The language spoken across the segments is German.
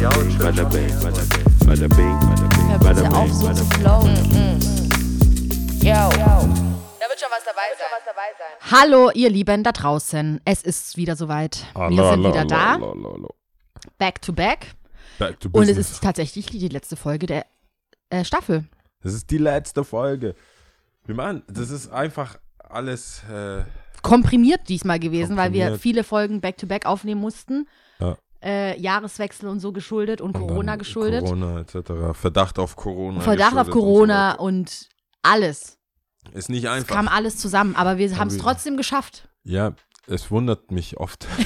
bada bing, bada bing, bada bing, auf, bing, so zu bing. flowen. Yo. Da wird schon was dabei sein. Hallo, ihr Lieben da draußen. Es ist wieder soweit. Wir sind wieder da, back to back. Back to Und es business. ist tatsächlich die letzte Folge der äh, Staffel. Das ist die letzte Folge. Wir machen, das ist einfach alles. Äh, Komprimiert diesmal gewesen, weil wir Komprimiert. viele Folgen back to back aufnehmen mussten. Ja. Äh, Jahreswechsel und so geschuldet und, und Corona geschuldet. Corona etc. Verdacht auf Corona. Verdacht auf Corona Und und alles. so ist nicht Es einfach. kam alles zusammen, aber wir haben es trotzdem geschafft, ja, es wundert mich oft.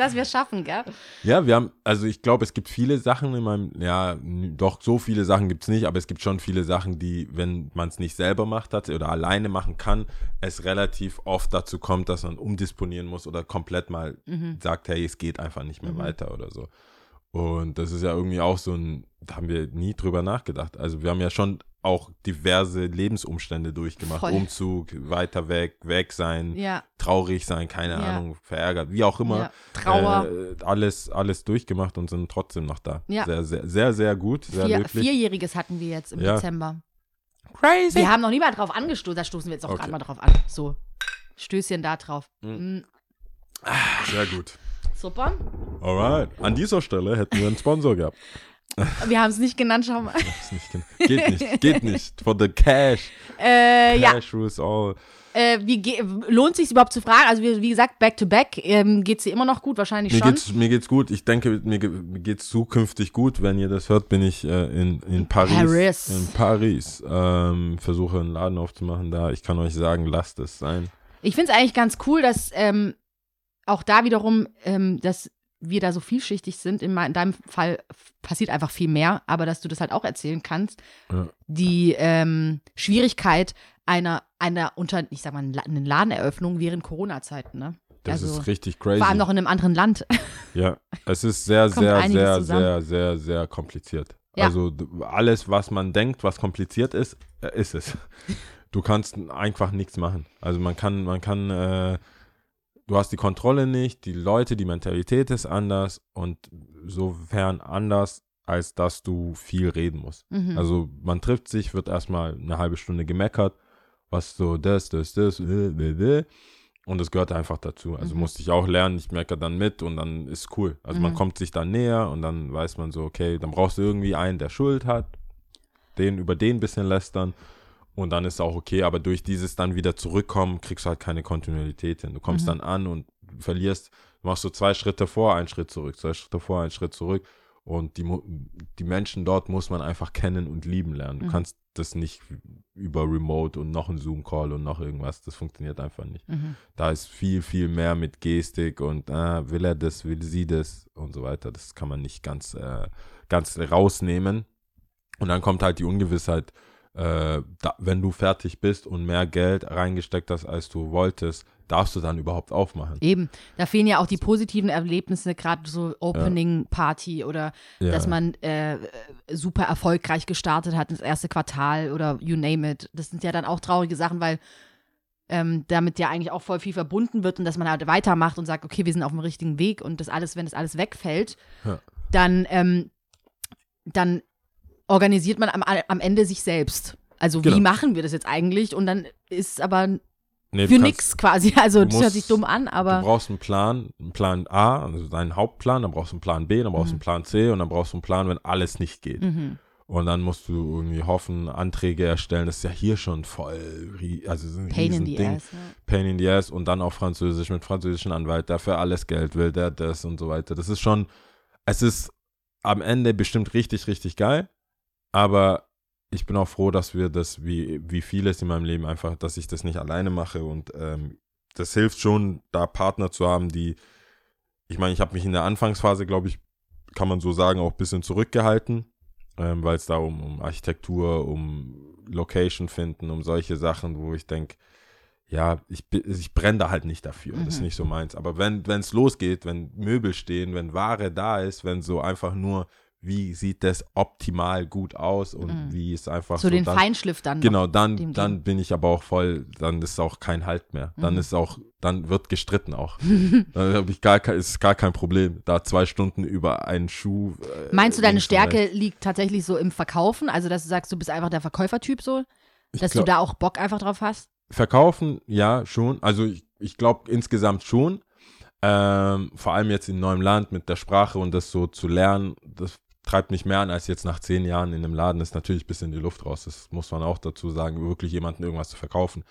dass wir es schaffen, gell? ja, wir haben, also ich glaube, es gibt viele Sachen in meinem, ja, doch so viele Sachen gibt es nicht, aber es gibt schon viele Sachen, die, wenn man es nicht selber macht hat oder alleine machen kann, es relativ oft dazu kommt, dass man umdisponieren muss oder komplett mal Mhm. sagt, hey, es geht einfach nicht mehr weiter oder so. Und das ist ja irgendwie auch so ein, da haben wir nie drüber nachgedacht. Also wir haben ja schon auch diverse Lebensumstände durchgemacht. Voll. Umzug, weiter weg, weg sein, Ja, traurig sein, keine Ja. Ahnung, verärgert, wie auch immer. ja. Trauer. Äh, alles, alles durchgemacht und sind trotzdem noch da. Ja. Sehr, sehr, sehr, sehr gut, sehr Vier, löblich. Vierjähriges hatten wir jetzt im. Dezember. Crazy. Wir haben noch nie mal drauf angestoßen, da stoßen wir jetzt auch Okay. gerade mal drauf an. So, Stößchen da drauf. Mhm. Sehr gut. Super. Alright. An dieser Stelle hätten wir einen Sponsor gehabt. Wir haben es nicht genannt, schau mal. Ist nicht, gen- geht nicht, geht nicht. For the cash. Äh, ja, Cash rules all. äh, wie lohnt sich überhaupt zu fragen? Also, wie, wie gesagt, back to back. Ähm, Geht dir immer noch gut? Wahrscheinlich Mir schon. geht's, mir geht's gut. Ich denke, mir, ge- mir geht's zukünftig gut. Wenn ihr das hört, bin ich äh, in, in Paris. Paris. In Paris. Ähm, versuche einen Laden aufzumachen da. Ich kann euch sagen, lasst es sein. Ich finde es eigentlich ganz cool, dass ähm, auch da wiederum, ähm, dass wir da so vielschichtig sind. In, in deinem Fall passiert einfach viel mehr, aber dass du das halt auch erzählen kannst. Ja. Die ähm, Schwierigkeit einer, einer unter, ich sag mal, eine Ladeneröffnung während Corona-Zeiten, ne? Das Also, ist richtig crazy. Vor allem noch in einem anderen Land. Ja, es ist sehr, sehr, sehr, zusammen. sehr, sehr, sehr kompliziert. Ja. Also alles, was man denkt, was kompliziert ist, äh, ist es. Du kannst einfach nichts machen. Also man kann, man kann, äh, du hast die Kontrolle nicht, die Leute, die Mentalität ist anders und sofern anders, als dass du viel reden musst. Mhm. Also man trifft sich, wird erstmal eine halbe Stunde gemeckert, was so das, das, das, äh, äh, äh. und das gehört einfach dazu. Also Mhm. musste ich auch lernen, ich meckere dann mit und dann ist cool. Also man Mhm. kommt sich dann näher und dann weiß man so, okay, dann brauchst du irgendwie einen, der Schuld hat, den über den ein bisschen lästern und dann ist auch okay, aber durch dieses dann wieder zurückkommen, kriegst du halt keine Kontinuität hin. Du kommst Mhm. dann an und verlierst, machst du zwei Schritte vor, einen Schritt zurück, zwei Schritte vor, einen Schritt zurück und die, die Menschen dort muss man einfach kennen und lieben lernen. Du Mhm. kannst das nicht über Remote und noch ein Zoom-Call und noch irgendwas. Das funktioniert einfach nicht. Mhm. Da ist viel, viel mehr mit Gestik und ah, will er das, will sie das und so weiter. Das kann man nicht ganz, äh, ganz rausnehmen. Und dann kommt halt die Ungewissheit, äh, da, wenn du fertig bist und mehr Geld reingesteckt hast, als du wolltest, darfst du dann überhaupt aufmachen. Eben, da fehlen ja auch die positiven Erlebnisse, gerade so Opening Party oder Ja. dass man äh, super erfolgreich gestartet hat ins erste Quartal oder you name it. Das sind ja dann auch traurige Sachen, weil ähm, damit ja eigentlich auch voll viel verbunden wird und dass man halt weitermacht und sagt, okay, wir sind auf dem richtigen Weg und das alles, wenn das alles wegfällt, Ja. dann, ähm, dann organisiert man am, am Ende sich selbst. Also Genau. wie machen wir das jetzt eigentlich? Und dann ist aber Nee, du für nix quasi. Also du das hört musst- sich dumm an, Du aber brauchst einen Plan, einen Plan A, also deinen Hauptplan, dann brauchst du einen Plan B, dann brauchst du Mhm. einen Plan C und dann brauchst du einen Plan, wenn alles nicht geht. mhm. Und dann musst du irgendwie hoffen, Anträge erstellen. Das ist ja hier schon voll, also so ein Pain in the Riesending. ass. Ja. Pain in the ass und dann auf Französisch mit französischen Anwalt, der für alles Geld will, der das und so weiter. Das ist schon, es ist am Ende bestimmt richtig, richtig geil, aber ich bin auch froh, dass wir das, wie, wie vieles in meinem Leben einfach, dass ich das nicht alleine mache und ähm, das hilft schon, da Partner zu haben, die, ich meine, ich habe mich in der Anfangsphase, glaube ich, kann man so sagen, auch ein bisschen zurückgehalten, ähm, weil es da um, um Architektur, um Location finden, um solche Sachen, wo ich denke, ja, ich, ich brenne da halt nicht dafür. Das ist Mhm. nicht so meins. Aber wenn es losgeht, wenn Möbel stehen, wenn Ware da ist, wenn so einfach nur wie sieht das optimal gut aus und Mhm. wie ist einfach So so den dann, Feinschliff dann. Genau, dann, dann bin ich aber auch voll, dann ist auch kein Halt mehr. Dann Mhm. ist auch, dann wird gestritten auch. dann habe ich gar kein, ist gar kein Problem, da zwei Stunden über einen Schuh. Äh, Meinst du, deine. Stärke liegt tatsächlich so im Verkaufen? Also, dass du sagst, du bist einfach der Verkäufertyp so? Dass glaub- du da auch Bock einfach drauf hast? Verkaufen, ja, schon. Also ich, ich glaube insgesamt schon. Ähm, vor allem jetzt in neuem Land mit der Sprache und das so zu lernen, das treibt mich mehr an, als jetzt nach zehn Jahren in einem Laden. Ist natürlich ein bisschen die Luft raus. Das muss man auch dazu sagen, wirklich jemandem irgendwas zu verkaufen.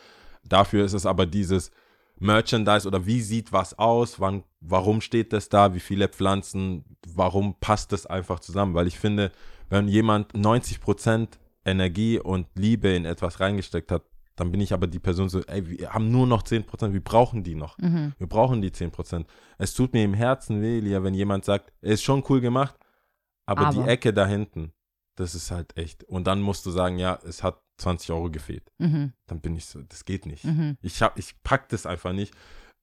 Dafür ist es aber dieses Merchandise oder wie sieht was aus, wann, warum steht das da, wie viele Pflanzen, warum passt das einfach zusammen? Weil ich finde, wenn jemand 90% Energie und Liebe in etwas reingesteckt hat, dann bin ich aber die Person so, ey, wir haben nur noch 10%, wir brauchen die noch. Mhm. Wir brauchen die 10%. Es tut mir im Herzen weh, Lia, wenn jemand sagt, ist schon cool gemacht, aber, Aber. die Ecke da hinten, das ist halt echt. Und dann musst du sagen, ja, es hat 20 Euro gefehlt. Mhm. Dann bin ich so, das geht nicht. Mhm. Ich, hab, ich pack das einfach nicht.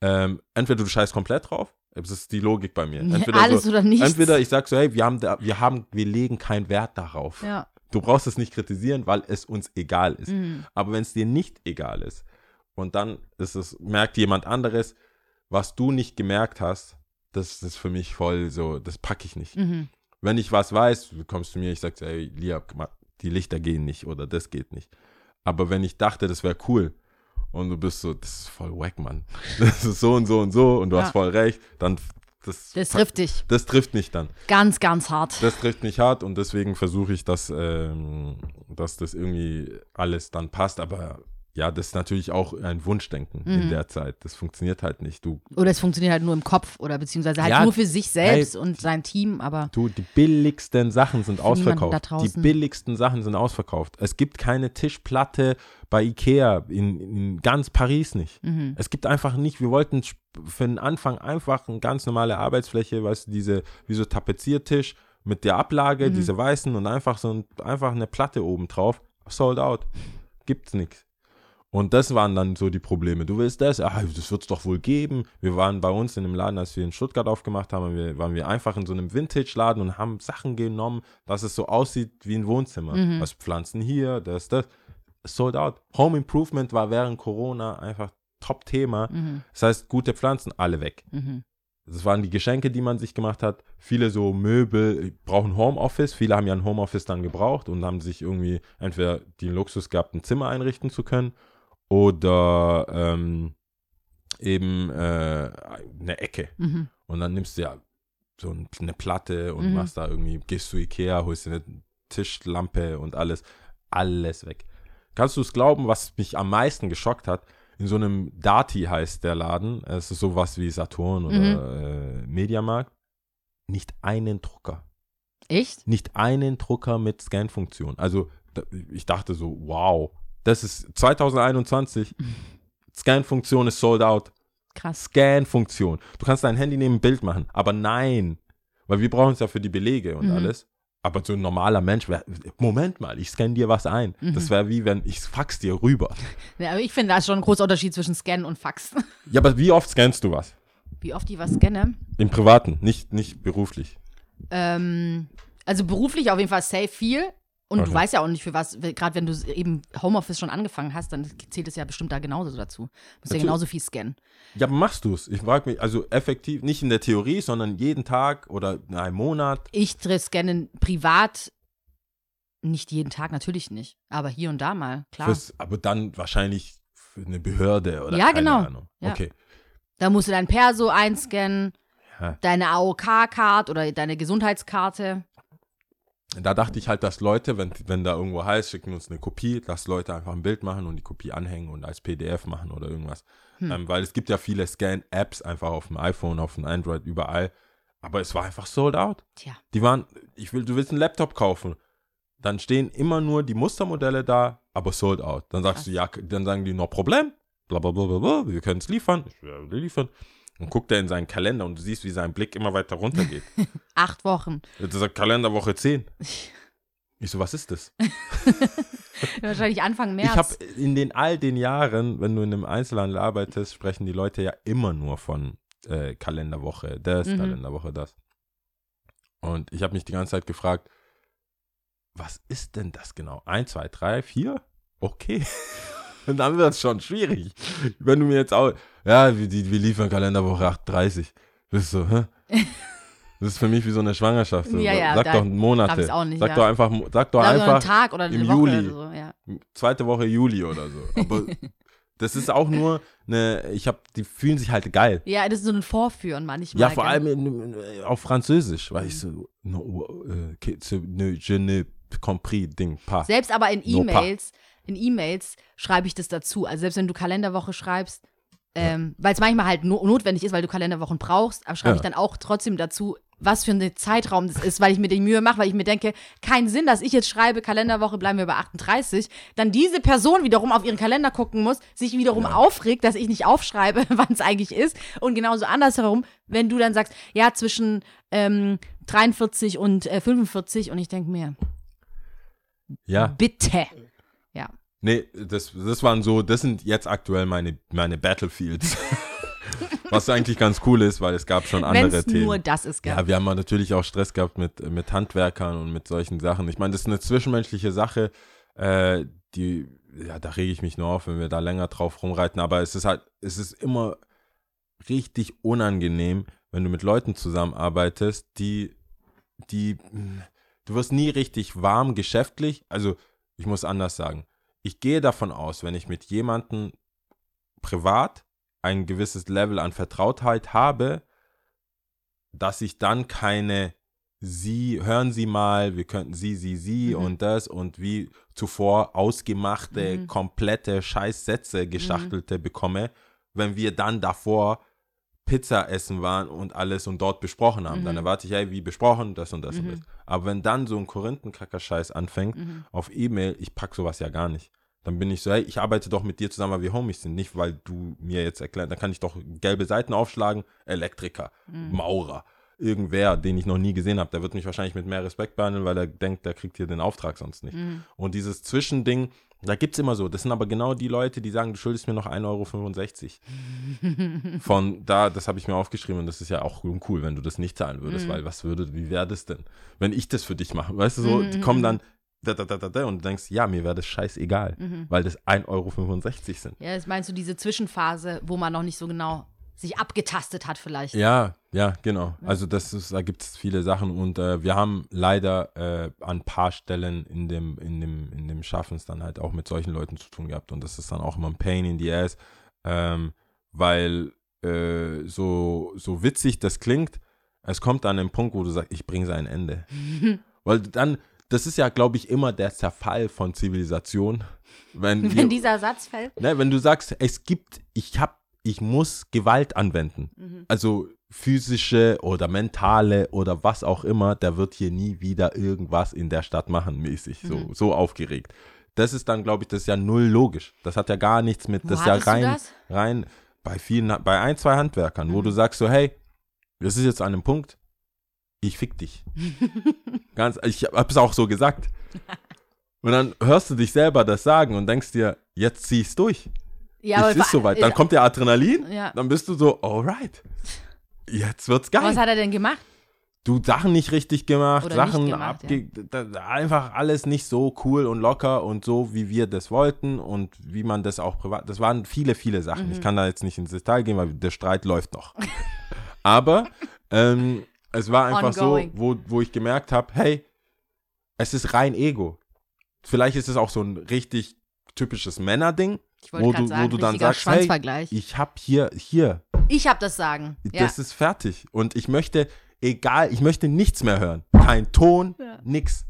Ähm, entweder du scheißt komplett drauf, das ist die Logik bei mir. Entweder Alles so, oder nichts. Entweder ich sag so, hey, wir haben, da, wir haben, wir legen keinen Wert darauf. Ja. Du brauchst es nicht kritisieren, weil es uns egal ist. Mhm. Aber wenn es dir nicht egal ist und dann ist es, merkt jemand anderes, was du nicht gemerkt hast, das ist für mich voll so, das packe ich nicht. Mhm. Wenn ich was weiß, du kommst zu mir, ich sag, ey, Lia, die Lichter gehen nicht oder das geht nicht. Aber wenn ich dachte, das wäre cool und du bist so, das ist voll wack, Mann. Das ist so und so und so und du Ja. hast voll recht, dann das, Das trifft dich das trifft mich dann. ganz, ganz hart. Das trifft mich hart und deswegen versuche ich, dass, ähm, dass das irgendwie alles dann passt. Aber ja, das ist natürlich auch ein Wunschdenken in Mhm. der Zeit. Das funktioniert halt nicht. Du, Oder es funktioniert halt nur im Kopf oder beziehungsweise halt Ja, nur für sich selbst und sein Team, aber du, die billigsten Sachen sind ausverkauft. Die billigsten Sachen sind ausverkauft. Es gibt keine Tischplatte bei Ikea, in, in ganz Paris nicht. mhm. Es gibt einfach nicht, wir wollten für den Anfang einfach eine ganz normale Arbeitsfläche, weißt du, diese, wie so Tapeziertisch mit der Ablage, Mhm. diese weißen und einfach so ein, einfach eine Platte oben drauf. Sold out. Gibt's nichts. Und das waren dann so die Probleme. Du willst das? Ah, das wird's doch wohl geben. Wir waren bei uns in einem Laden, als wir in Stuttgart aufgemacht haben, wir, waren wir einfach in so einem Vintage-Laden und haben Sachen genommen, dass es so aussieht wie ein Wohnzimmer. Mhm. Was Pflanzen hier, das, das. Sold out. Home Improvement war während Corona einfach Top-Thema. Mhm. Das heißt, gute Pflanzen, alle weg. Mhm. Das waren die Geschenke, die man sich gemacht hat. Viele so Möbel brauchen Homeoffice. Viele haben ja ein Homeoffice dann gebraucht und haben sich irgendwie entweder den Luxus gehabt, ein Zimmer einrichten zu können oder ähm, eben äh, eine Ecke. Mhm. Und dann nimmst du ja so ein- eine Platte und Mhm. machst da irgendwie, gehst zu Ikea, holst dir eine Tischlampe und alles, alles weg. Kannst du es glauben, was mich am meisten geschockt hat? In so einem Dati heißt der Laden, es ist sowas wie Saturn oder Mhm. äh, Mediamarkt, nicht einen Drucker. Echt? Nicht einen Drucker mit Scan-Funktion. Also ich dachte so, wow, das ist 2021, Scan-Funktion ist sold out. Krass. Scan-Funktion. Du kannst dein Handy neben ein Bild machen, aber nein, weil wir brauchen es ja für die Belege und Mhm. alles. Aber so ein normaler Mensch, wär, Moment mal, ich scanne dir was ein. Mhm. Das wäre wie wenn ich fax dir rüber. Ja, aber ich finde, da ist schon ein großer Unterschied zwischen Scannen und Fax. Ja, aber wie oft scannst du was? Wie oft ich was scanne? Im Privaten, nicht, nicht beruflich. Ähm, also beruflich auf jeden Fall safe viel. Und Okay. du weißt ja auch nicht für was, gerade wenn du eben Homeoffice schon angefangen hast, dann zählt es ja bestimmt da genauso dazu. Du musst ja genauso viel scannen. Ja, machst du es? Ich frage mich, also effektiv, nicht in der Theorie, sondern jeden Tag oder in einem Monat. Ich scanne privat nicht jeden Tag, natürlich nicht. Aber hier und da mal, klar. Fürs, aber dann wahrscheinlich für eine Behörde oder Ja, keine genau. Ahnung. Ja. Okay. Da musst du dein Perso einscannen, Ja. deine AOK-Card oder deine Gesundheitskarte. Da dachte ich halt, dass Leute, wenn, wenn da irgendwo heißt, schicken uns eine Kopie, dass Leute einfach ein Bild machen und die Kopie anhängen und als PDF machen oder irgendwas. Hm. Ähm, weil es gibt ja viele Scan-Apps einfach auf dem iPhone, auf dem Android, überall. Aber es war einfach sold out. Tja. Die waren, ich will, du willst einen Laptop kaufen. Dann stehen immer nur die Mustermodelle da, aber sold out. Dann sagst du, ja, dann sagen die, no Problem. Bla bla bla bla, bla wir können es liefern. Ich will liefern. Und guckt er in seinen Kalender und du siehst, wie sein Blick immer weiter runtergeht. Acht Wochen. Jetzt sagt Kalenderwoche 10. Ich so, was ist das? Wahrscheinlich Anfang März. Ich habe in den all den Jahren, wenn du in einem Einzelhandel arbeitest, sprechen die Leute ja immer nur von äh, Kalenderwoche, das, Mhm. Kalenderwoche, das. Und ich habe mich die ganze Zeit gefragt, was ist denn das genau? Eins, zwei, drei, vier? Okay. Und dann wird es schon schwierig. Wenn du mir jetzt auch, ja, wir, die, wir liefern Kalenderwoche 38. Bist du, hä? Das ist für mich wie so eine Schwangerschaft. So. Ja, ja, sag doch Monate. auch nicht, sag ja. doch einfach, sag doch so einen einfach Tag oder eine im Woche Juli. oder so, ja. zweite Woche Juli oder so. Aber das ist auch nur eine, ich habe, die fühlen sich halt geil. Ja, das ist so ein Vorführen manchmal. Ja, vor gell? allem in, in, auf Französisch, weil ich so, no, ne, je ne compris, Ding, pas. Selbst aber in No. E-Mails, in E-Mails schreibe ich das dazu. Also selbst wenn du Kalenderwoche schreibst, ähm, weil es manchmal halt no notwendig ist, weil du Kalenderwochen brauchst, aber schreibe Ja. ich dann auch trotzdem dazu, was für ein Zeitraum das ist, weil ich mir die Mühe mache, weil ich mir denke, kein Sinn, dass ich jetzt schreibe, Kalenderwoche bleiben wir bei 38, dann diese Person wiederum auf ihren Kalender gucken muss, sich wiederum aufregt, dass ich nicht aufschreibe, wann es eigentlich ist. Und genauso andersherum, wenn du dann sagst, ja, zwischen ähm, 43 und äh, 45 und ich denke mir, Ja, bitte. Nee, das, das waren so, das sind jetzt aktuell meine, meine Battlefields. Was eigentlich ganz cool ist, weil es gab schon andere es Themen. nur das ist, gell? Ja, wir haben natürlich auch Stress gehabt mit, mit Handwerkern und mit solchen Sachen. Ich meine, das ist eine zwischenmenschliche Sache, äh, die, ja, da rege ich mich nur auf, wenn wir da länger drauf rumreiten. Aber es ist halt, es ist immer richtig unangenehm, wenn du mit Leuten zusammenarbeitest, die, die, mh, du wirst nie richtig warm geschäftlich. Also, ich muss anders sagen. Ich gehe davon aus, wenn ich mit jemandem privat ein gewisses Level an Vertrautheit habe, dass ich dann keine Sie, hören Sie mal, wir könnten Sie, Sie, Sie Mhm. und das und wie zuvor ausgemachte, Mhm. komplette Scheißsätze geschachtelte bekomme, wenn wir dann davor Pizza essen waren und alles und dort besprochen haben. Dann Mhm. erwarte ich, hey, wie besprochen, das und das und Mhm. das. Aber wenn dann so ein Korinthenkacker-Scheiß anfängt, Mhm. auf E-Mail, ich pack sowas ja gar nicht. Dann bin ich so, hey, ich arbeite doch mit dir zusammen, weil wir Homies sind. Nicht, weil du mir jetzt erklärst, dann kann ich doch gelbe Seiten aufschlagen, Elektriker, Mhm. Maurer, irgendwer, den ich noch nie gesehen habe. Der wird mich wahrscheinlich mit mehr Respekt behandeln, weil er denkt, der kriegt hier den Auftrag sonst nicht. Mhm. Und dieses Zwischending, da gibt es immer so. Das sind aber genau die Leute, die sagen, du schuldest mir noch 1,65 Euro. Von da, das habe ich mir aufgeschrieben und das ist ja auch cool, wenn du das nicht zahlen würdest, Mhm. weil was würde, wie wäre das denn, wenn ich das für dich mache? Weißt du, so, die mhm, kommen mhm. dann da, da, da, da, da, und du denkst, ja, mir wäre das scheißegal, Mhm. weil das 1,65 Euro sind. Ja, das meinst du diese Zwischenphase, wo man noch nicht so genau sich abgetastet hat vielleicht. Ja, ja, genau. Also das ist, da gibt es viele Sachen und äh, wir haben leider äh, an ein paar Stellen in dem, in dem, in dem Schaffens dann halt auch mit solchen Leuten zu tun gehabt und das ist dann auch immer ein Pain in the ass, ähm, weil äh, so, so witzig das klingt, es kommt an den Punkt, wo du sagst, ich bringe sein Ende. weil dann, das ist ja, glaube ich, immer der Zerfall von Zivilisation. Wenn, wir, Wenn dieser Satz fällt. ne, wenn du sagst, es gibt, ich hab, ich muss Gewalt anwenden Mhm. also physische oder mentale oder was auch immer, der wird hier nie wieder irgendwas in der Stadt machen, mäßig, so, Mhm. so aufgeregt. Das ist dann, glaube ich, das ist ja null logisch. Das hat ja gar nichts mit, Wo das ist ja rein, das? rein bei vielen, bei ein, zwei Handwerkern, wo Mhm. du sagst so, hey, das ist jetzt an einem Punkt, ich fick dich. Ganz, ich habe es auch so gesagt. Und dann hörst du dich selber das sagen und denkst dir, jetzt zieh ich's durch. Ja, es ist soweit. Dann kommt der Adrenalin, Ja. dann bist du so, alright. Jetzt wird's geil. Was hat er denn gemacht? du Sachen nicht richtig gemacht, Oder Sachen gemacht, abge da, einfach alles nicht so cool und locker und so, wie wir das wollten und wie man das auch privat. Das waren viele, viele Sachen. Mhm. Ich kann da jetzt nicht ins Detail gehen, weil der Streit läuft noch. Aber ähm, es war einfach Ongoing. so, wo, wo ich gemerkt habe, hey, es ist rein Ego. Vielleicht ist es auch so ein richtig typisches Männerding, Ich wollte wo gerade du, sagen, wo du dann sagst, hey, ich habe hier, hier, Ich hab das Sagen. Ja. das ist fertig. Und ich möchte, egal, ich möchte nichts mehr hören. Kein Ton, Ja. nix.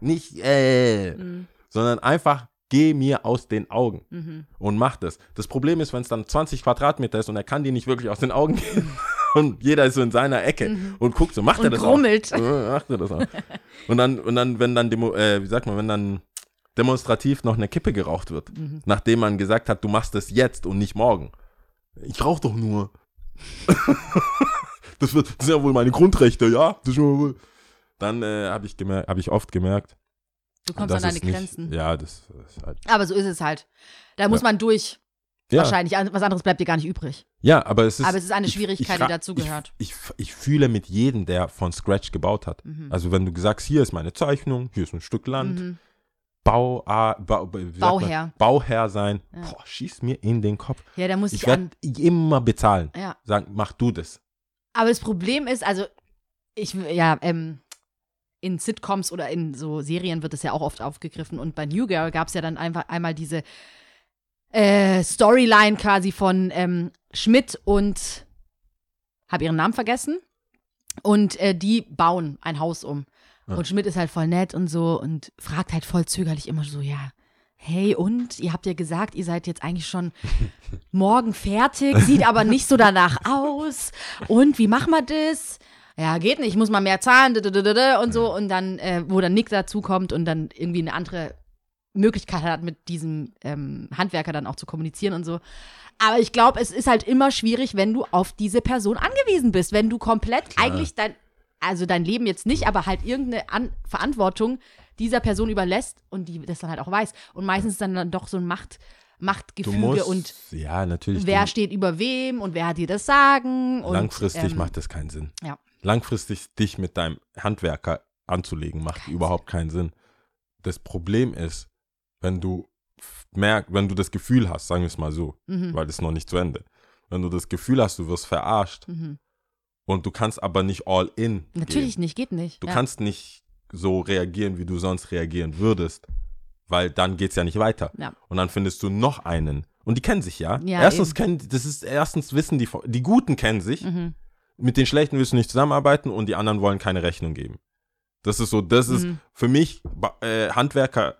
Nicht, äh, Mhm. sondern einfach geh mir aus den Augen Mhm. und mach das. Das Problem ist, wenn es dann 20 Quadratmeter ist und er kann die nicht wirklich aus den Augen gehen und jeder ist so in seiner Ecke und guckt so, macht er Mhm. Das grummelt. auch? Macht er das auch? Und dann, und dann, wenn dann, Demo, äh, wie sagt man, wenn dann demonstrativ noch eine Kippe geraucht wird, Mhm. nachdem man gesagt hat, du machst das jetzt und nicht morgen. Ich rauche doch nur. das, wird, das sind ja wohl meine Grundrechte, ja? Das ist ja wohl. Dann äh, habe ich, hab ich oft gemerkt, Du kommst an deine ist nicht, Grenzen. Ja, das ist halt. Aber so ist es halt. Da muss man durch. Ja. Wahrscheinlich. An- Was anderes bleibt dir gar nicht übrig. Ja, aber es ist. Aber es ist eine ich- Schwierigkeit, ich, die dazugehört. Ich, ich, ich fühle mit jedem, der von Scratch gebaut hat. Mhm. Also, wenn du sagst, hier ist meine Zeichnung, hier ist ein Stück Land, Mhm. Bau, man? Bauherr. Bauherr sein, Ja. boah, schieß mir in den Kopf. Ja, da muss Ich ich werde immer bezahlen. Ja. Sagen, mach du das. Aber das Problem ist, also, ich, ja, ähm, in Sitcoms oder in so Serien wird es ja auch oft aufgegriffen. Und bei New Girl gab es ja dann einfach einmal diese äh, Storyline quasi von ähm, Schmidt und habe ihren Namen vergessen. Und äh, die bauen ein Haus um. Ja. Und Schmidt ist halt voll nett und so und fragt halt voll zögerlich immer so, ja, hey und, ihr habt ja gesagt, ihr seid jetzt eigentlich schon morgen fertig, sieht aber nicht so danach aus. Und wie machen wir das? Ja, geht nicht, ich muss mal mehr zahlen und so. Und dann, äh, wo dann Nick dazu kommt und dann irgendwie eine andere Möglichkeit hat, mit diesem ähm, Handwerker dann auch zu kommunizieren und so. Aber ich glaube, es ist halt immer schwierig, wenn du auf diese Person angewiesen bist, wenn du komplett eigentlich dein, also dein Leben jetzt nicht, aber halt irgendeine An Verantwortung dieser Person überlässt und die das dann halt auch weiß. Und meistens dann, dann doch so ein Macht, Machtgefüge musst, und ja, natürlich. wer steht über wem und wer hat dir das Sagen. Und, langfristig ähm, macht das keinen Sinn. ja. Langfristig dich mit deinem Handwerker anzulegen, macht überhaupt keinen Sinn. Das Problem ist, wenn du merkst, wenn du das Gefühl hast, sagen wir es mal so, Mhm. weil das ist noch nicht zu Ende. Wenn du das Gefühl hast, du wirst verarscht Mhm. Und du kannst aber nicht all in. Natürlich Gehen. nicht, geht nicht. Du ja. kannst nicht so reagieren, wie du sonst reagieren würdest, weil dann geht es ja nicht weiter. Ja. Und dann findest du noch einen. Und die kennen sich ja. Ja, erstens eben. kennen, das ist erstens wissen die, die Guten kennen sich. Mhm. Mit den Schlechten willst du nicht zusammenarbeiten und die anderen wollen keine Rechnung geben. Das ist so, das ist Mhm. für mich äh, Handwerker.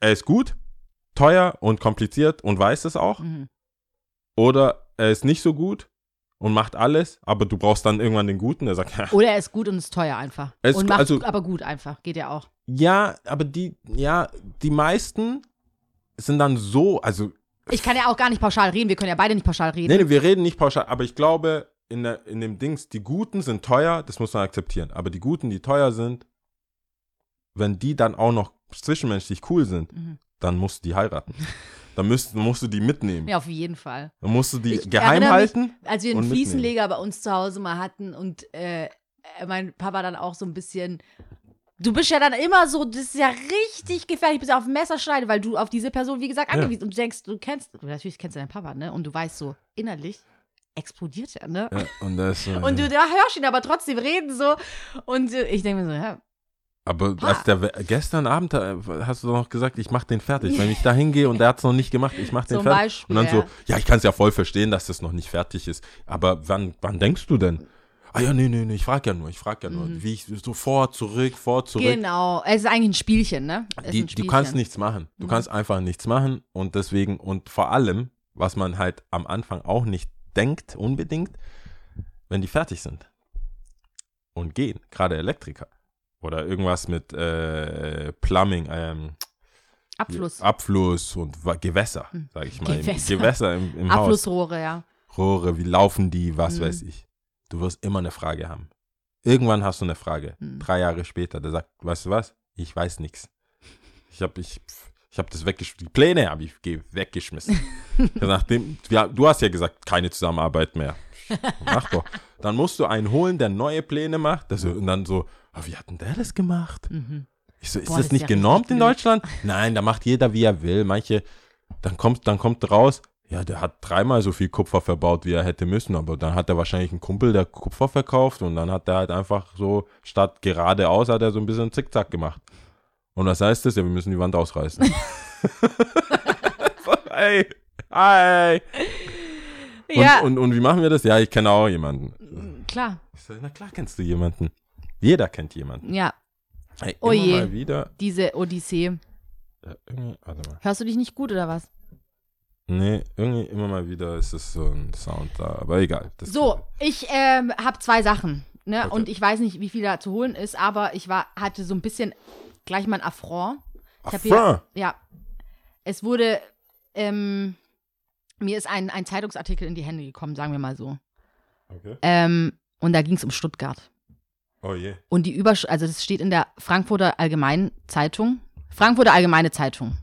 Er ist gut, teuer und kompliziert und weiß es auch. Mhm. Oder er ist nicht so gut und macht alles, aber du brauchst dann irgendwann den Guten, der sagt, ja, Oder er ist gut und ist teuer einfach. Er ist und macht also- aber gut einfach. Geht ja auch. Ja, aber die, ja, die meisten sind dann so, also, Ich kann ja auch gar nicht pauschal reden. Wir können ja beide nicht pauschal reden. nee, nee, wir reden nicht pauschal, aber ich glaube, in, der, in dem Dings, die Guten sind teuer, das muss man akzeptieren. Aber die Guten, die teuer sind, wenn die dann auch noch zwischenmenschlich cool sind, Mhm. dann musst du die heiraten. dann musst, musst du die mitnehmen. Ja, auf jeden Fall. Dann musst du die Ich geheim erinnere mich- halten. Als wir einen. Fliesenleger bei uns zu Hause mal hatten und äh, mein Papa dann auch so ein bisschen. Du bist ja dann immer so, das ist ja richtig gefährlich, bist ja auf dem Messerschneide, weil du auf diese Person, wie gesagt, Ja. angewiesen und du denkst, du kennst, natürlich kennst du deinen Papa, ne? Und du weißt so, innerlich explodiert er, ne? Ja, und das, äh, Und du da hörst ihn aber trotzdem reden so. Und äh, ich denke mir so, ja, Aber als der gestern Abend äh, hast du doch noch gesagt, ich mach den fertig. Wenn ich da hingehe und der hat es noch nicht gemacht, ich mach den Zum fertig. Beispiel, und dann so, ja. ich kann es ja voll verstehen, dass das noch nicht fertig ist. Aber wann, wann denkst du denn? Ah ja, nee, nee, nee, ich frag ja nur, ich frag ja nur. Wie ich so vor, zurück, vor, zurück. Mhm. genau. Es ist eigentlich ein Spielchen, ne? Die, ein du Spielchen. kannst nichts machen. Du Mhm. kannst einfach nichts machen und deswegen, und vor allem, was man halt am Anfang auch nicht denkt, unbedingt, wenn die fertig sind und gehen, gerade Elektriker oder irgendwas mit äh, Plumbing, ähm, Abfluss. Abfluss und Gewässer, sage ich mal. Gewässer. Gewässer im, im Haus. Abflussrohre, ja. Rohre, wie laufen die, was Mhm. weiß ich. Du wirst immer eine Frage haben. Irgendwann hast du eine Frage. Mhm. Drei Jahre später, der sagt, weißt du was? Ich weiß nichts. Ich habe ich, ich hab das weggeschmissen. Die Pläne habe ich ge- weggeschmissen. Nachdem, ja, du hast ja gesagt, keine Zusammenarbeit mehr. Mach doch. Dann musst du einen holen, der neue Pläne macht. Das, und dann so, ah, wie hat denn der das gemacht? Mhm. Ich so, ist Boah, das das ist nicht ja genormt in. Deutschland? Nein, da macht jeder, wie er will. Manche, dann kommt, dann kommt raus, ja, der hat dreimal so viel Kupfer verbaut, wie er hätte müssen, aber dann hat er wahrscheinlich einen Kumpel, der Kupfer verkauft und dann hat er halt einfach so, statt geradeaus, hat er so ein bisschen Zickzack gemacht. Und was heißt das? Ja, wir müssen die Wand ausreißen. hey, hi. Und, Ja, und, und wie machen wir das? Ja, ich kenne auch jemanden. Klar. Ich so, na klar kennst du jemanden. Jeder kennt jemanden. Ja, Hey, Oh immer je. mal wieder. diese Odyssee. Ja, irgendwie, warte mal. Hörst du dich nicht gut oder was? Nee, irgendwie immer mal wieder ist es so ein Sound da, aber egal. So, ich ähm, habe zwei Sachen. Ne? Okay. Und ich weiß nicht, wie viel da zu holen ist, aber ich war, hatte so ein bisschen gleich mal ein Affront. Ich Affront? Hier, ja. Es wurde, ähm, mir ist ein, ein Zeitungsartikel in die Hände gekommen, sagen wir mal so. Okay. Ähm, und da ging es um Stuttgart. Oh je. Und die Übersch also das steht in der Frankfurter Allgemeinen Zeitung. Frankfurter Allgemeine Zeitung.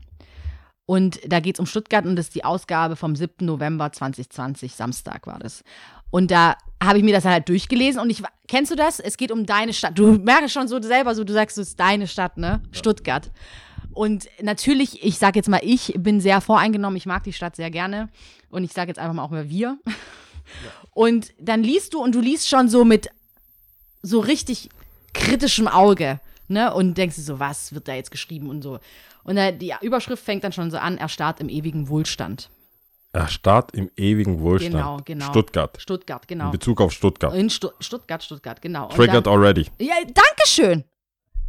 Und da geht es um Stuttgart und das ist die Ausgabe vom 7. November 2020, Samstag war das. Und da habe ich mir das halt durchgelesen und ich, kennst du das? Es geht um deine Stadt. Du merkst schon so selber, so du sagst, es ist deine Stadt, ne? Stuttgart. Und natürlich, ich sage jetzt mal, ich bin sehr voreingenommen, ich mag die Stadt sehr gerne. Und ich sage jetzt einfach mal auch mal wir. Und dann liest du und du liest schon so mit so richtig kritischem Auge, ne? Und denkst dir so, was wird da jetzt geschrieben und so. Und äh, die Überschrift fängt dann schon so an, er starrt im ewigen Wohlstand. Erstarrt im ewigen Wohlstand. Genau, genau. Stuttgart. Stuttgart, In genau. Bezug auf Stuttgart. In Stu Stuttgart, Stuttgart, genau. Und Triggered dann, already. Ja, danke schön.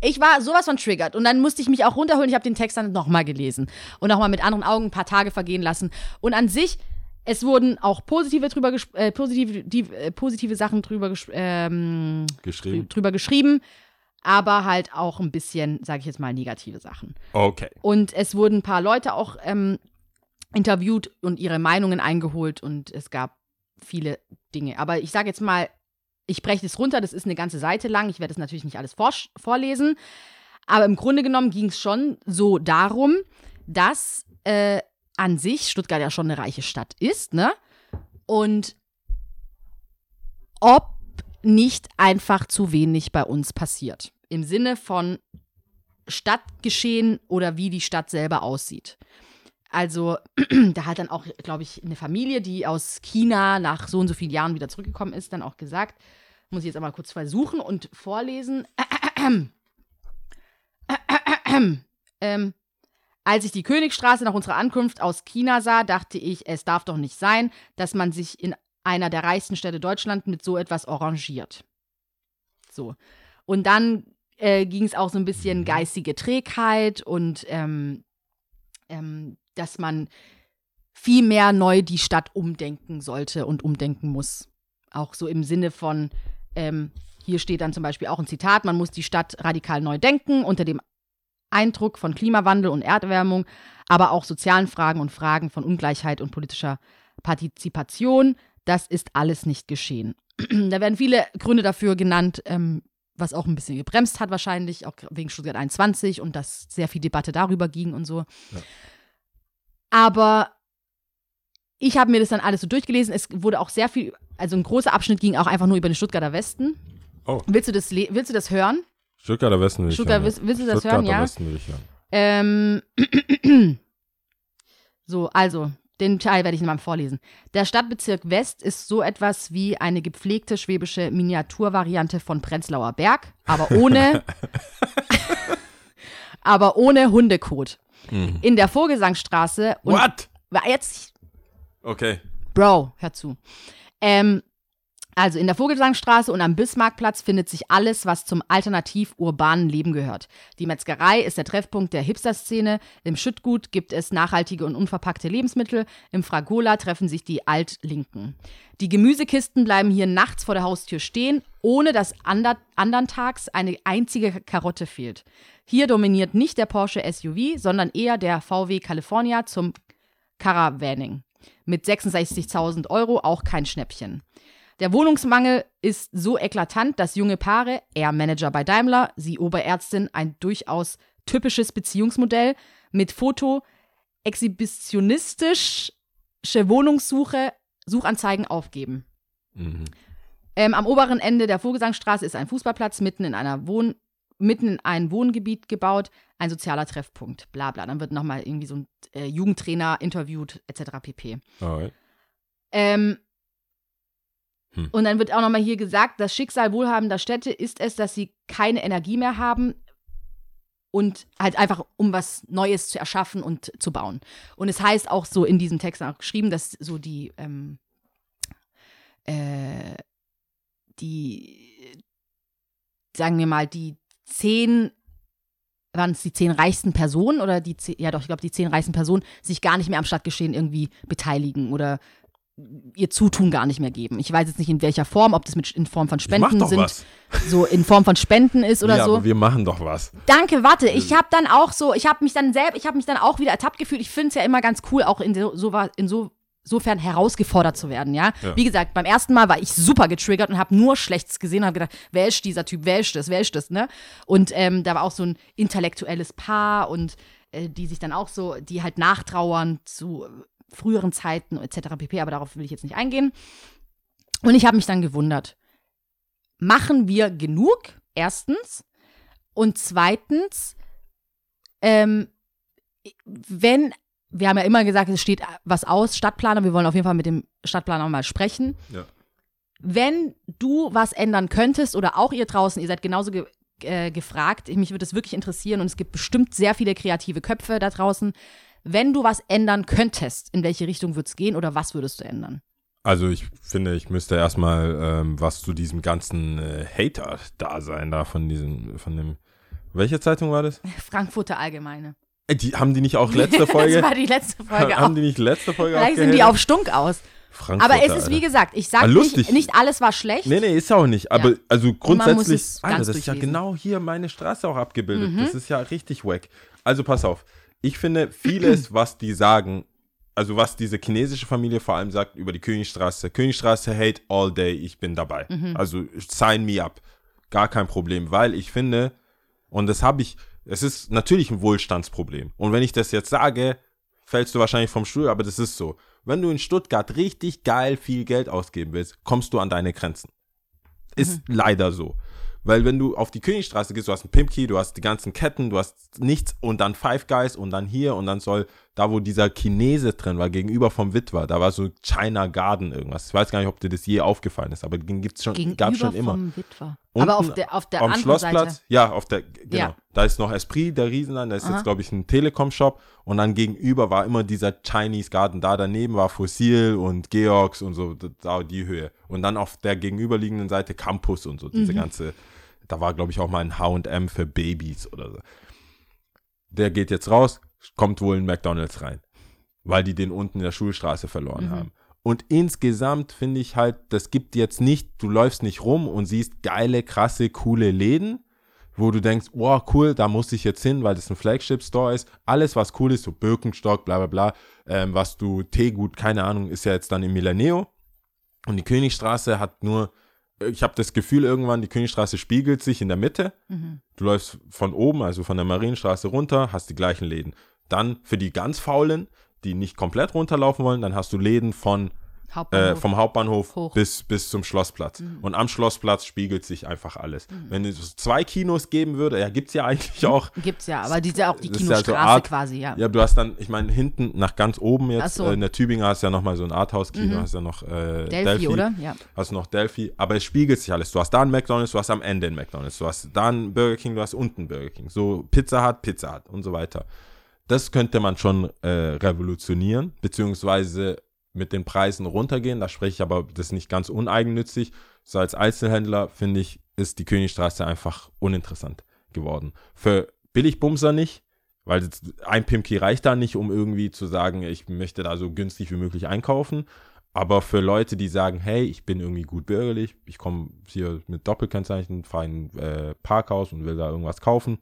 Ich war sowas von triggert und dann musste ich mich auch runterholen. Ich habe den Text dann nochmal gelesen und nochmal mit anderen Augen ein paar Tage vergehen lassen. Und an sich, es wurden auch positive, drüber äh, positive, die, äh, positive Sachen drüber, ähm, Geschrieben. drüber geschrieben, aber halt auch ein bisschen, sage ich jetzt mal, negative Sachen. Okay. Und es wurden ein paar Leute auch ähm, interviewt und ihre Meinungen eingeholt und es gab viele Dinge. Aber ich sage jetzt mal, ich breche das runter, das ist eine ganze Seite lang. Ich werde es natürlich nicht alles vorsch- vorlesen. Aber im Grunde genommen ging es schon so darum, dass äh, an sich Stuttgart ja schon eine reiche Stadt ist, ne? Und ob nicht einfach zu wenig bei uns passiert. Im Sinne von Stadtgeschehen oder wie die Stadt selber aussieht. Also, da hat dann auch, glaube ich, eine Familie, die aus China nach so und so vielen Jahren wieder zurückgekommen ist, dann auch gesagt, muss ich jetzt einmal kurz versuchen und vorlesen. ähm, als ich die Königstraße nach unserer Ankunft aus China sah, dachte ich, es darf doch nicht sein, dass man sich in einer der reichsten Städte Deutschlands mit so etwas arrangiert. So. Und dann äh, ging es auch so ein bisschen geistige Trägheit und ähm, ähm, dass man viel mehr neu die Stadt umdenken sollte und umdenken muss. Auch so im Sinne von, ähm, hier steht dann zum Beispiel auch ein Zitat, man muss die Stadt radikal neu denken, unter dem Eindruck von Klimawandel und Erderwärmung, aber auch sozialen Fragen und Fragen von Ungleichheit und politischer Partizipation. Das ist alles nicht geschehen. da werden viele Gründe dafür genannt, ähm, was auch ein bisschen gebremst hat wahrscheinlich, auch wegen Stuttgart 21 und dass sehr viel Debatte darüber ging und so. Ja. Aber ich habe mir das dann alles so durchgelesen. Es wurde auch sehr viel, also ein großer Abschnitt ging auch einfach nur über den Stuttgarter Westen. Oh. Willst du das, willst du das hören? Stuttgarter Westen will ich Stuttgart, hören. willst, du das hören, ja? Westen will ich hören. Ähm, so, also, den Teil werde ich mal vorlesen. Der Stadtbezirk West ist so etwas wie eine gepflegte schwäbische Miniaturvariante von Prenzlauer Berg, aber ohne, aber ohne Hundekot. Mhm. In der Vogelsangstraße und What? jetzt, Okay. Bro, hör zu. Ähm, also in der Vogelsangstraße und am Bismarckplatz findet sich alles, was zum alternativ-urbanen Leben gehört. Die Metzgerei ist der Treffpunkt der Hipster-Szene. Im Schüttgut gibt es nachhaltige und unverpackte Lebensmittel. Im Fragola treffen sich die Altlinken. Die Gemüsekisten bleiben hier nachts vor der Haustür stehen, ohne dass ander andern Tags eine einzige Karotte fehlt. Hier dominiert nicht der Porsche SUV, sondern eher der VW California zum Caravaning. Mit 66.000 Euro auch kein Schnäppchen. Der Wohnungsmangel ist so eklatant, dass junge Paare, er Manager bei Daimler, sie Oberärztin, ein durchaus typisches Beziehungsmodell mit Foto, exhibitionistische Wohnungssuche, Suchanzeigen aufgeben. Mhm. Ähm, am oberen Ende der Vogelsangstraße ist ein Fußballplatz mitten in einer Wohn mitten in ein Wohngebiet gebaut, ein sozialer Treffpunkt, bla bla. Dann wird nochmal irgendwie so ein äh, Jugendtrainer interviewt, etc. pp. Ähm, Hm. Und dann wird auch nochmal hier gesagt, das Schicksal wohlhabender Städte ist es, dass sie keine Energie mehr haben und halt einfach, um was Neues zu erschaffen und zu bauen. Und es heißt auch so in diesem Text auch geschrieben, dass so die, ähm, äh, die, sagen wir mal, die zehn waren es die zehn reichsten Personen oder die, zehn, ja doch, ich glaube, die zehn reichsten Personen sich gar nicht mehr am Stadtgeschehen irgendwie beteiligen oder ihr Zutun gar nicht mehr geben. Ich weiß jetzt nicht in welcher Form, ob das mit, in Form von Spenden sind, was. so in Form von Spenden ist oder ja, so. aber wir machen doch was. Danke, warte. Ich habe dann auch so, ich habe mich dann selbst, ich habe mich dann auch wieder ertappt gefühlt. Ich finde es ja immer ganz cool, auch in so, so in so insofern herausgefordert zu werden, ja? Ja. Wie gesagt, beim ersten Mal war ich super getriggert und habe nur Schlechtes gesehen und habe gedacht, wer ist dieser Typ, wer ist das, wer ist das, ne? Und ähm, da war auch so ein intellektuelles Paar und äh, die sich dann auch so, die halt nachtrauern zu früheren Zeiten etc. pp. Aber darauf will ich jetzt nicht eingehen. Und ich habe mich dann gewundert. Machen wir genug? Erstens. Und zweitens, ähm, wenn, wir haben ja immer gesagt, es steht was aus, Stadtplaner, wir wollen auf jeden Fall mit dem Stadtplaner mal sprechen. Ja. Wenn du was ändern könntest oder auch ihr draußen, ihr seid genauso ge äh, gefragt, mich würde es wirklich interessieren und es gibt bestimmt sehr viele kreative Köpfe da draußen. Wenn du was ändern könntest, in welche Richtung würde es gehen oder was würdest du ändern? Also ich finde, ich müsste erstmal ähm, was zu diesem ganzen äh, Hater-Dasein da von diesem, von dem, welche Zeitung war das? Frankfurter Allgemeine. Äh, die, haben die nicht auch letzte Folge? das war die letzte Folge haben auch. die nicht letzte Folge Vielleicht sind die auf Stunk aus. Aber es ist, wie gesagt, ich sage Ah, nicht, nicht alles war schlecht. Nee, nee, ist auch nicht. Aber Ja. also grundsätzlich, Alter, das ist ja genau hier meine Straße auch abgebildet. Mhm. Das ist ja richtig wack. Also pass auf. Ich finde vieles, was die sagen, also was diese chinesische Familie vor allem sagt über die Königstraße. Königstraße hate all day, ich bin dabei. Mhm. Also sign me up. Gar kein Problem, weil ich finde, und das habe ich, es ist natürlich ein Wohlstandsproblem. Und wenn ich das jetzt sage, fällst du wahrscheinlich vom Stuhl, aber das ist so. Wenn du in Stuttgart richtig geil viel Geld ausgeben willst, kommst du an deine Grenzen. Ist Mhm. leider so. Weil wenn du auf die Königstraße gehst, du hast einen Pimpkey, du hast die ganzen Ketten, du hast nichts und dann Five Guys und dann hier und dann soll, da wo dieser Chinese drin war, gegenüber vom Witwer, da war so China Garden irgendwas. Ich weiß gar nicht, ob dir das je aufgefallen ist, aber den gibt's schon, gab's schon immer. Witwer. Unten Aber auf der, auf der am anderen Schlossplatz, Seite. ja, auf der, genau. Ja. Da ist noch Esprit, der Riesenland, da ist Aha. jetzt, glaube ich, ein Telekom-Shop und dann gegenüber war immer dieser Chinese Garden, da daneben war Fossil und Georgs und so, da die Höhe. Und dann auf der gegenüberliegenden Seite Campus und so, diese Mhm. ganze, da war, glaube ich, auch mal ein H&M für Babys oder so. Der geht jetzt raus, kommt wohl in McDonalds rein, weil die den unten in der Schulstraße verloren Mhm. haben. Und insgesamt finde ich halt, das gibt jetzt nicht, du läufst nicht rum und siehst geile, krasse, coole Läden, wo du denkst, wow, cool, da muss ich jetzt hin, weil das ein Flagship-Store ist. Alles, was cool ist, so Birkenstock, bla bla bla, ähm, was du, Teegut, keine Ahnung, ist ja jetzt dann im Milaneo. Und die Königstraße hat nur, ich habe das Gefühl irgendwann, die Königstraße spiegelt sich in der Mitte. Mhm. Du läufst von oben, also von der Marienstraße runter, hast die gleichen Läden. Dann für die ganz Faulen, die nicht komplett runterlaufen wollen, dann hast du Läden von äh, Hauptbahnhof. vom Hauptbahnhof Hoch. bis, bis zum Schlossplatz. Und am Schlossplatz spiegelt sich einfach alles. Mhm. Wenn es zwei Kinos geben würde, ja, gibt es ja eigentlich auch. Gibt's ja, aber die ist ja auch die ist ja so Kinostraße Art- quasi, ja. Ja, du hast dann, ich meine, hinten nach ganz oben jetzt, so. äh, in der Tübinger hast du ja nochmal so ein Arthouse-Kino, Mhm. hast ja noch äh, Delphi, Delphi, oder? Ja. hast noch Delphi, aber es spiegelt sich alles. Du hast da einen McDonalds, du hast am Ende einen McDonalds, du hast da einen Burger King, du hast unten Burger King. So Pizza Hut, Pizza Hut und so weiter. Das könnte man schon äh, revolutionieren, beziehungsweise mit den Preisen runtergehen. Da spreche ich aber, das nicht ganz uneigennützig. So als Einzelhändler, finde ich, ist die Königstraße einfach uninteressant geworden. Für Billigbumser nicht, weil ein Pimki reicht da nicht, um irgendwie zu sagen, ich möchte da so günstig wie möglich einkaufen. Aber für Leute, die sagen, hey, ich bin irgendwie gut bürgerlich, ich komme hier mit Doppelkennzeichen, fahre in ein äh, Parkhaus und will da irgendwas kaufen,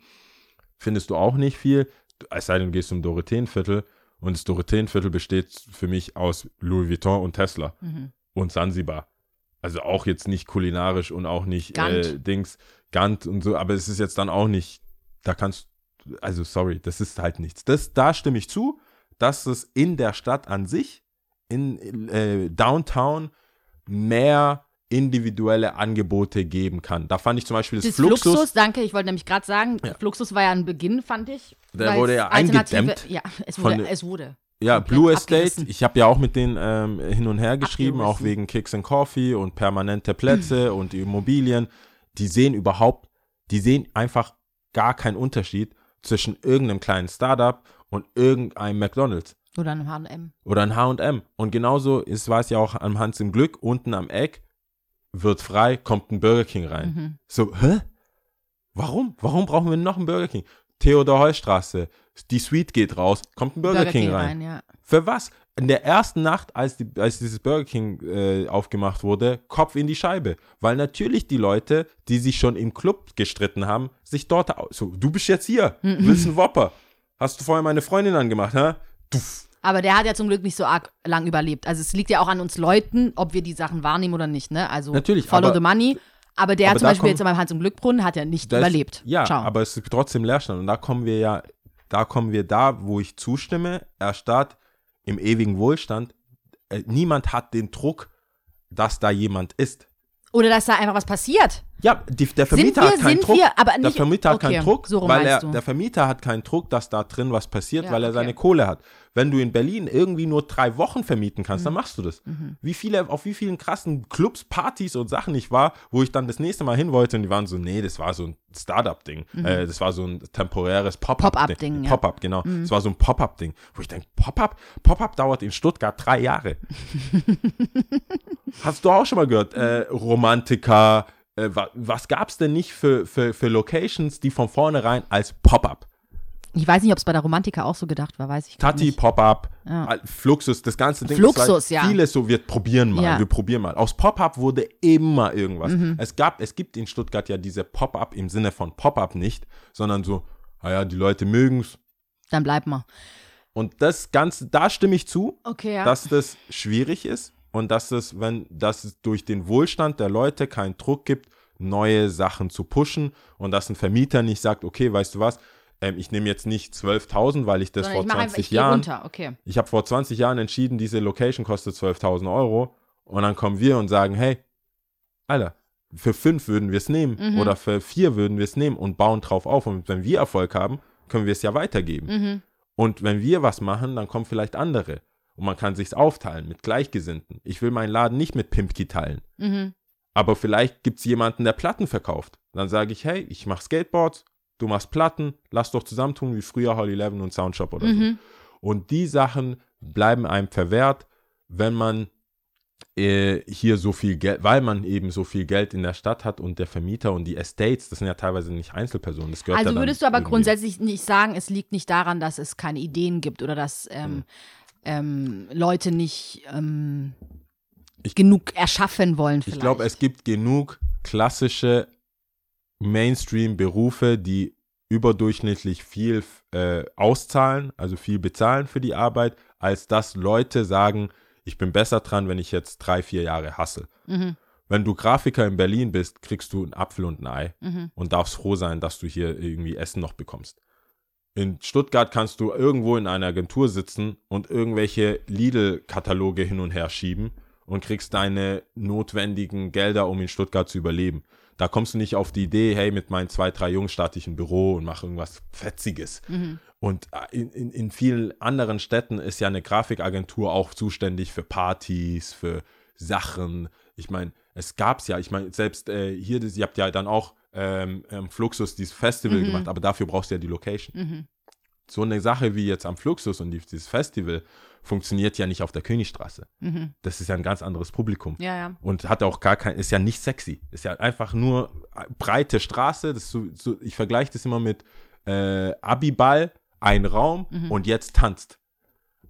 findest du auch nicht viel. Es sei denn, du gehst zum Dorotheenviertel und das Dorotheenviertel besteht für mich aus Louis Vuitton und Tesla Mhm. und Sansibar. Also auch jetzt nicht kulinarisch und auch nicht äh, Dings, Gant und so, aber es ist jetzt dann auch nicht, da kannst also sorry, das ist halt nichts. Das, da stimme ich zu, dass es in der Stadt an sich, in äh, Downtown, mehr individuelle Angebote geben kann. Da fand ich zum Beispiel das, Das Fluxus, Fluxus, danke, ich wollte nämlich gerade sagen, Ja. Fluxus war ja ein Beginn, fand ich. Der wurde ja eingedämmt Ja, es von wurde. der- Es wurde. Ja, Blue Estate. Ich habe ja auch mit denen ähm, hin und her geschrieben, auch wegen Kicks and Coffee und permanente Plätze und die Immobilien. Die sehen überhaupt, die sehen einfach gar keinen Unterschied zwischen irgendeinem kleinen Startup und irgendeinem McDonalds Oder ein H&M. oder ein H&M. Und genauso ist, war es ja auch am Hans im Glück, unten am Eck wird frei, kommt ein Burger King rein. Mhm. So, hä? Warum? Warum brauchen wir noch einen Burger King? Theodor Heustraße, die Suite geht raus, kommt ein Burger, King, rein. ja. Für was? In der ersten Nacht, als, die, als dieses Burger King äh, aufgemacht wurde, Kopf in die Scheibe. Weil natürlich die Leute, die sich schon im Club gestritten haben, sich dort. So, du bist jetzt hier, Mhm. willst einen Whopper. Hast du vorher meine Freundin angemacht, hä? Duff. Aber der hat ja zum Glück nicht so arg lang überlebt. Also es liegt ja auch an uns Leuten, ob wir die Sachen wahrnehmen oder nicht, ne? Also Natürlich, follow aber- the money. Aber der aber hat zum Beispiel kommen- jetzt beim Hans im Glückbrunnen hat ja nicht Da ist- überlebt. Ja, Ciao. aber es ist trotzdem Leerstand. Und da kommen wir ja, da kommen wir da, wo ich zustimme, erstarrt im ewigen Wohlstand. Äh, niemand hat den Druck, dass da jemand ist. Oder dass da einfach was passiert. Ja, die, der Vermieter wir, hat keinen Druck. wir, aber der nicht. Vermieter hat okay, keinen Druck, so weil er, du. der Vermieter hat keinen Druck, dass da drin was passiert, Ja, weil er okay. seine Kohle hat. Wenn du in Berlin irgendwie nur drei Wochen vermieten kannst, Mhm. dann machst du das. Wie viele, auf wie vielen krassen Clubs, Partys und Sachen ich war, wo ich dann das nächste Mal hin wollte und die waren so, nee, das war so ein Startup-Ding. Äh, das war so ein temporäres Pop-up-Ding. Mhm. Pop-up-Ding, ja. Pop-up, genau. Das war so ein Pop-up-Ding, wo ich denke, Pop-up? Pop-up dauert in Stuttgart drei Jahre. Hast du auch schon mal gehört? Äh, Romantiker, äh, wa was gab es denn nicht für, für, für Locations, die von vornherein als Pop-up? Ich weiß nicht, ob es bei der Romantiker auch so gedacht war, weiß ich Tati, nicht. Pop-up, Ja. Fluxus, das ganze Ding. Fluxus, ja. Vieles so, wir probieren mal, Ja. wir probieren mal. Aus Pop-up wurde immer irgendwas. Mhm. Es gab, es gibt in Stuttgart ja diese Pop-up im Sinne von Pop-up nicht, sondern so, naja, die Leute mögen's. Dann bleib mal. Und das Ganze, da stimme ich zu, Okay, ja. dass das schwierig ist und dass es, wenn, dass es durch den Wohlstand der Leute keinen Druck gibt, neue Sachen zu pushen und dass ein Vermieter nicht sagt, okay, weißt du was, ähm, ich nehme jetzt nicht 12.000, weil ich das Sondern vor ich mach 20 einfach, ich Jahren, runter, okay. ich habe vor 20 Jahren entschieden, diese Location kostet 12.000 Euro und dann kommen wir und sagen, hey, Alter, für fünf würden wir es nehmen Mhm. oder für vier würden wir es nehmen und bauen drauf auf und wenn wir Erfolg haben, können wir es ja weitergeben. Mhm. Und wenn wir was machen, dann kommen vielleicht andere. Und man kann sich's aufteilen mit Gleichgesinnten. Ich will meinen Laden nicht mit Pimpki teilen. Mhm. Aber vielleicht gibt's jemanden, der Platten verkauft. Dann sage ich, hey, ich mach Skateboards, du machst Platten, lass doch zusammentun wie früher Holly Eleven und Soundshop oder Mhm. so. Und die Sachen bleiben einem verwehrt, wenn man äh, hier so viel Geld, weil man eben so viel Geld in der Stadt hat und der Vermieter und die Estates, das sind ja teilweise nicht Einzelpersonen. Das gehört Also würdest du aber irgendwie- grundsätzlich nicht sagen, es liegt nicht daran, dass es keine Ideen gibt oder dass ähm, ähm, Leute nicht ähm, Ich- genug erschaffen wollen vielleicht. Ich glaube, es gibt genug klassische Mainstream-Berufe, die überdurchschnittlich viel äh, auszahlen, also viel bezahlen für die Arbeit, als dass Leute sagen, ich bin besser dran, wenn ich jetzt drei, vier Jahre hasse. Mhm. Wenn du Grafiker in Berlin bist, kriegst du einen Apfel und ein Ei Mhm. und darfst froh sein, dass du hier irgendwie Essen noch bekommst. In Stuttgart kannst du irgendwo in einer Agentur sitzen und irgendwelche Lidl-Kataloge hin und her schieben und kriegst deine notwendigen Gelder, um in Stuttgart zu überleben. Da kommst du nicht auf die Idee, hey, mit meinen zwei, drei Jungs starte ich ein Büro und mache irgendwas Fetziges. Mhm. Und äh, in, in, in vielen anderen Städten ist ja eine Grafikagentur auch zuständig für Partys, für Sachen. Ich meine, es gab's ja, ich meine, selbst äh, hier, ihr habt ja dann auch ähm, am Fluxus dieses Festival Mhm. gemacht, aber dafür brauchst du ja die Location. Mhm. So eine Sache wie jetzt am Fluxus und die- dieses Festival funktioniert ja nicht auf der Königstraße. Mhm. Das ist ja ein ganz anderes Publikum. Ja, ja. Und hat auch gar kein, ist ja nicht sexy. Ist ja einfach nur breite Straße. So, so, ich vergleiche das immer mit äh, Abiball, ein Raum Mhm. und jetzt tanzt.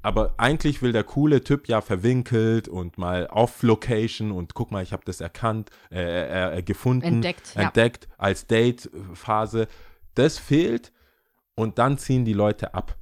Aber eigentlich will der coole Typ ja verwinkelt und mal auf Location und guck mal, ich habe das erkannt, äh, äh, äh, gefunden, Entdeckt, ja. entdeckt als Date-Phase. Das fehlt und dann ziehen die Leute ab.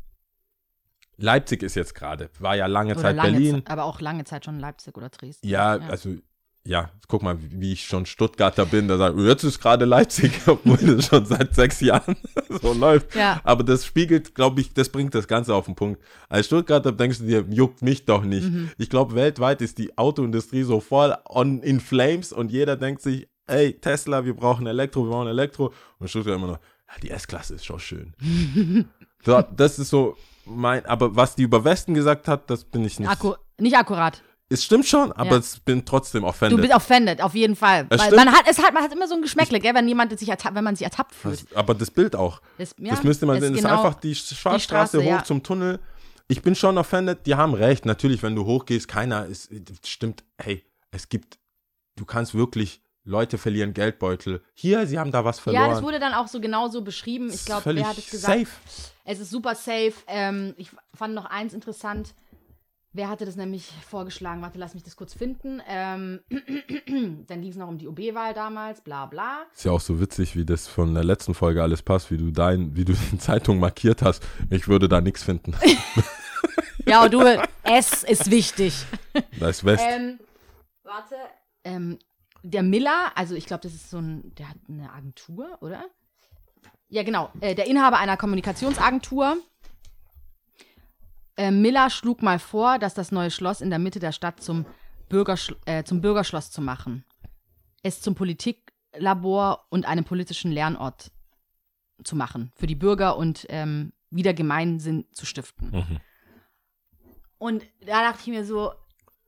Leipzig ist jetzt gerade, war ja lange Oder Zeit lange Berlin. Zeit, aber auch lange Zeit schon Leipzig oder Dresden. Ja, also, ja, guck mal, wie ich schon Stuttgarter bin, da sagen, jetzt ist gerade Leipzig, obwohl das schon seit sechs Jahren so läuft. Ja. Aber das spiegelt, glaube ich, das bringt das Ganze auf den Punkt. Als Stuttgarter denkst du dir, juckt mich doch nicht. Mhm. Ich glaube, weltweit ist die Autoindustrie so voll on, in flames und jeder denkt sich, ey, Tesla, wir brauchen Elektro, wir brauchen Elektro. Und Stuttgart immer noch, ja, die S-Klasse ist schon schön. so, das ist so mein, aber was die über Westen gesagt hat, das bin ich nicht. Akku nicht akkurat. Es stimmt schon, aber Ja. es bin trotzdem Du offended. bist offended, auf jeden Fall. Es Weil stimmt. man hat, es hat, man hat immer so ein Geschmäckle, gell, wenn jemand sich ertappt, wenn man sich ertappt fühlt. Das, aber das Bild auch. Das, ja, das müsste man sehen. Das genau- ist einfach die Schwarzstraße Straße, hoch ja. zum Tunnel. Ich bin schon offended. Die haben recht. Natürlich, wenn du hochgehst, keiner ist. Stimmt, hey, es gibt. Du kannst wirklich. Leute verlieren Geldbeutel. Hier, sie haben da was verloren. Ja, das wurde dann auch so genauso beschrieben. Ich glaube, wer hat es gesagt? safe. Es ist super safe. Ähm, ich fand noch eins interessant. Wer hatte das nämlich vorgeschlagen? Warte, lass mich das kurz finden. Ähm, dann ging es noch um die OB-Wahl damals, bla bla. Ist ja auch so witzig, wie das von der letzten Folge alles passt, wie du dein, wie du die Zeitung markiert hast. Ich würde da nichts finden. Ja, und du, es ist wichtig. Da ist West. Ähm, warte. Ähm, der Miller, also ich glaube, das ist so ein, der hat eine Agentur, oder? Ja, genau. Äh, der Inhaber einer Kommunikationsagentur. Äh, Miller schlug mal vor, dass das neue Schloss in der Mitte der Stadt zum, Bürgerschl äh, zum Bürgerschloss zu machen. Es zum Politiklabor und einem politischen Lernort zu machen. Für die Bürger und ähm, wieder Gemeinsinn zu stiften. Mhm. Und da dachte ich mir so,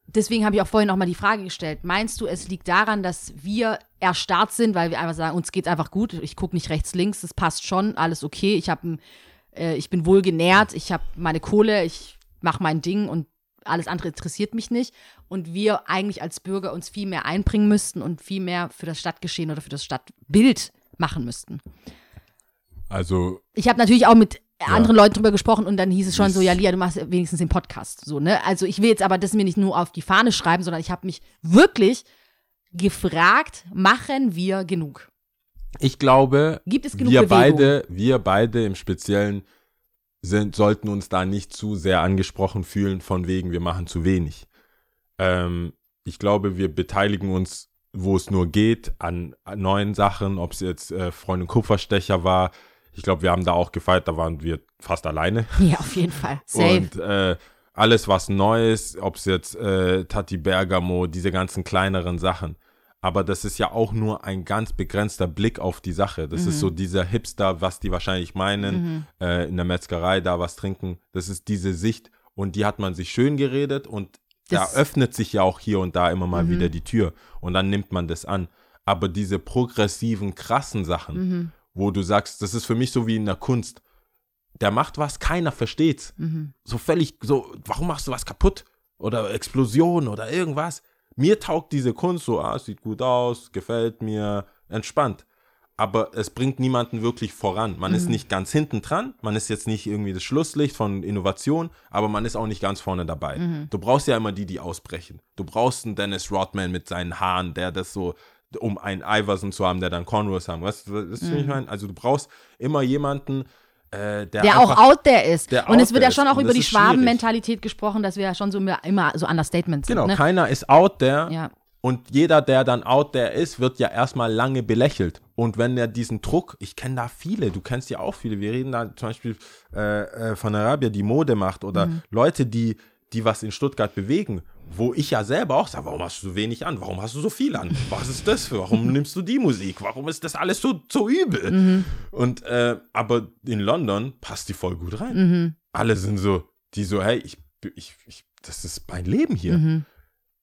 deswegen habe ich auch vorhin noch mal die Frage gestellt. Meinst du, es liegt daran, dass wir erstarrt sind, weil wir einfach sagen, uns geht's einfach gut, ich gucke nicht rechts, links, das passt schon, alles okay, ich, hab, ein- äh, ich bin wohl genährt, ich habe meine Kohle, ich mache mein Ding und alles andere interessiert mich nicht. Und wir eigentlich als Bürger uns viel mehr einbringen müssten und viel mehr für das Stadtgeschehen oder für das Stadtbild machen müssten. Also, Ich habe natürlich auch mit anderen Leuten drüber gesprochen und dann hieß es schon so, ja, Lia, du machst wenigstens den Podcast. So, ne? Also ich will jetzt aber das mir nicht nur auf die Fahne schreiben, sondern ich habe mich wirklich gefragt, machen wir genug? ich glaube, Gibt es genug wir Bewegung? beide, wir beide im Speziellen sind, sollten uns da nicht zu sehr angesprochen fühlen, von wegen, wir machen zu wenig. Ähm, ich glaube, wir beteiligen uns, wo es nur geht, an, an neuen Sachen, ob es jetzt äh, Freundin Kupferstecher war. Ich glaube, wir haben da auch gefeiert, da waren wir fast alleine. Ja, auf jeden Fall. Safe. Und äh, alles, was Neues, ob es jetzt äh, Tati Bergamo, diese ganzen kleineren Sachen. Aber das ist ja auch nur ein ganz begrenzter Blick auf die Sache. Das ist so Mhm. dieser Hipster, was die wahrscheinlich meinen, äh, in der Metzgerei da was trinken. Das ist diese Sicht und die hat man sich schön geredet und Das- da öffnet sich ja auch hier und da immer mal Mhm. wieder die Tür und dann nimmt man das an. Aber diese progressiven, krassen Sachen, Mhm. Wo du sagst, das ist für mich so wie in der Kunst. Der macht was, keiner versteht's. Mhm. So völlig, so, warum machst du was kaputt? Oder Explosion oder irgendwas. Mir taugt diese Kunst so, ah, sieht gut aus, gefällt mir, entspannt. Aber es bringt niemanden wirklich voran. Man Mhm. ist nicht ganz hinten dran, man ist jetzt nicht irgendwie das Schlusslicht von Innovation, aber man ist auch nicht ganz vorne dabei. Mhm. Du brauchst ja immer die, die ausbrechen. Du brauchst einen Dennis Rodman mit seinen Haaren, der das so, um einen Iverson zu haben, der dann Cornrows haben. Weißt du, was ich meine? Also du brauchst immer jemanden, äh, der, Mhm. Der einfach, auch out there ist. der und es wird ja schon auch über die. Schwabenmentalität gesprochen, dass wir ja schon so immer, immer so Understatements Genau, sind. Ne? keiner ist out there. Ja. Und jeder, der dann out there ist, wird ja erstmal lange belächelt. Und wenn er diesen Druck, ich kenne da viele, du kennst ja auch viele, wir reden da zum Beispiel äh, äh, von Arabia, die Mode macht oder Mhm. Leute, die, die was in Stuttgart bewegen, wo ich ja selber auch sage, warum hast du so wenig an? Warum hast du so viel an? Was ist das für? Warum nimmst du die Musik? Warum ist das alles so, so übel? Mhm. Und äh, aber in London passt die voll gut rein. Mhm. Alle sind so, die so, hey, ich, ich, ich das ist mein Leben hier. Mhm.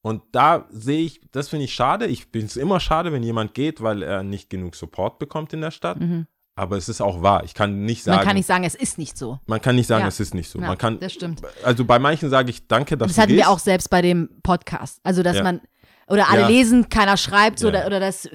Und da sehe ich, das finde ich schade. Ich finde es immer schade, wenn jemand geht, weil er nicht genug Support bekommt in der Stadt. Aber es ist auch wahr. Ich kann nicht sagen, Man kann nicht sagen, es ist nicht so. man kann nicht sagen, Ja. es ist nicht so. Ja, man kann, das stimmt. also bei manchen sage ich danke, dass Das du hatten gehst. wir auch selbst bei dem Podcast. Also, dass Ja. man, oder alle lesen, keiner schreibt, so, oder, oder das,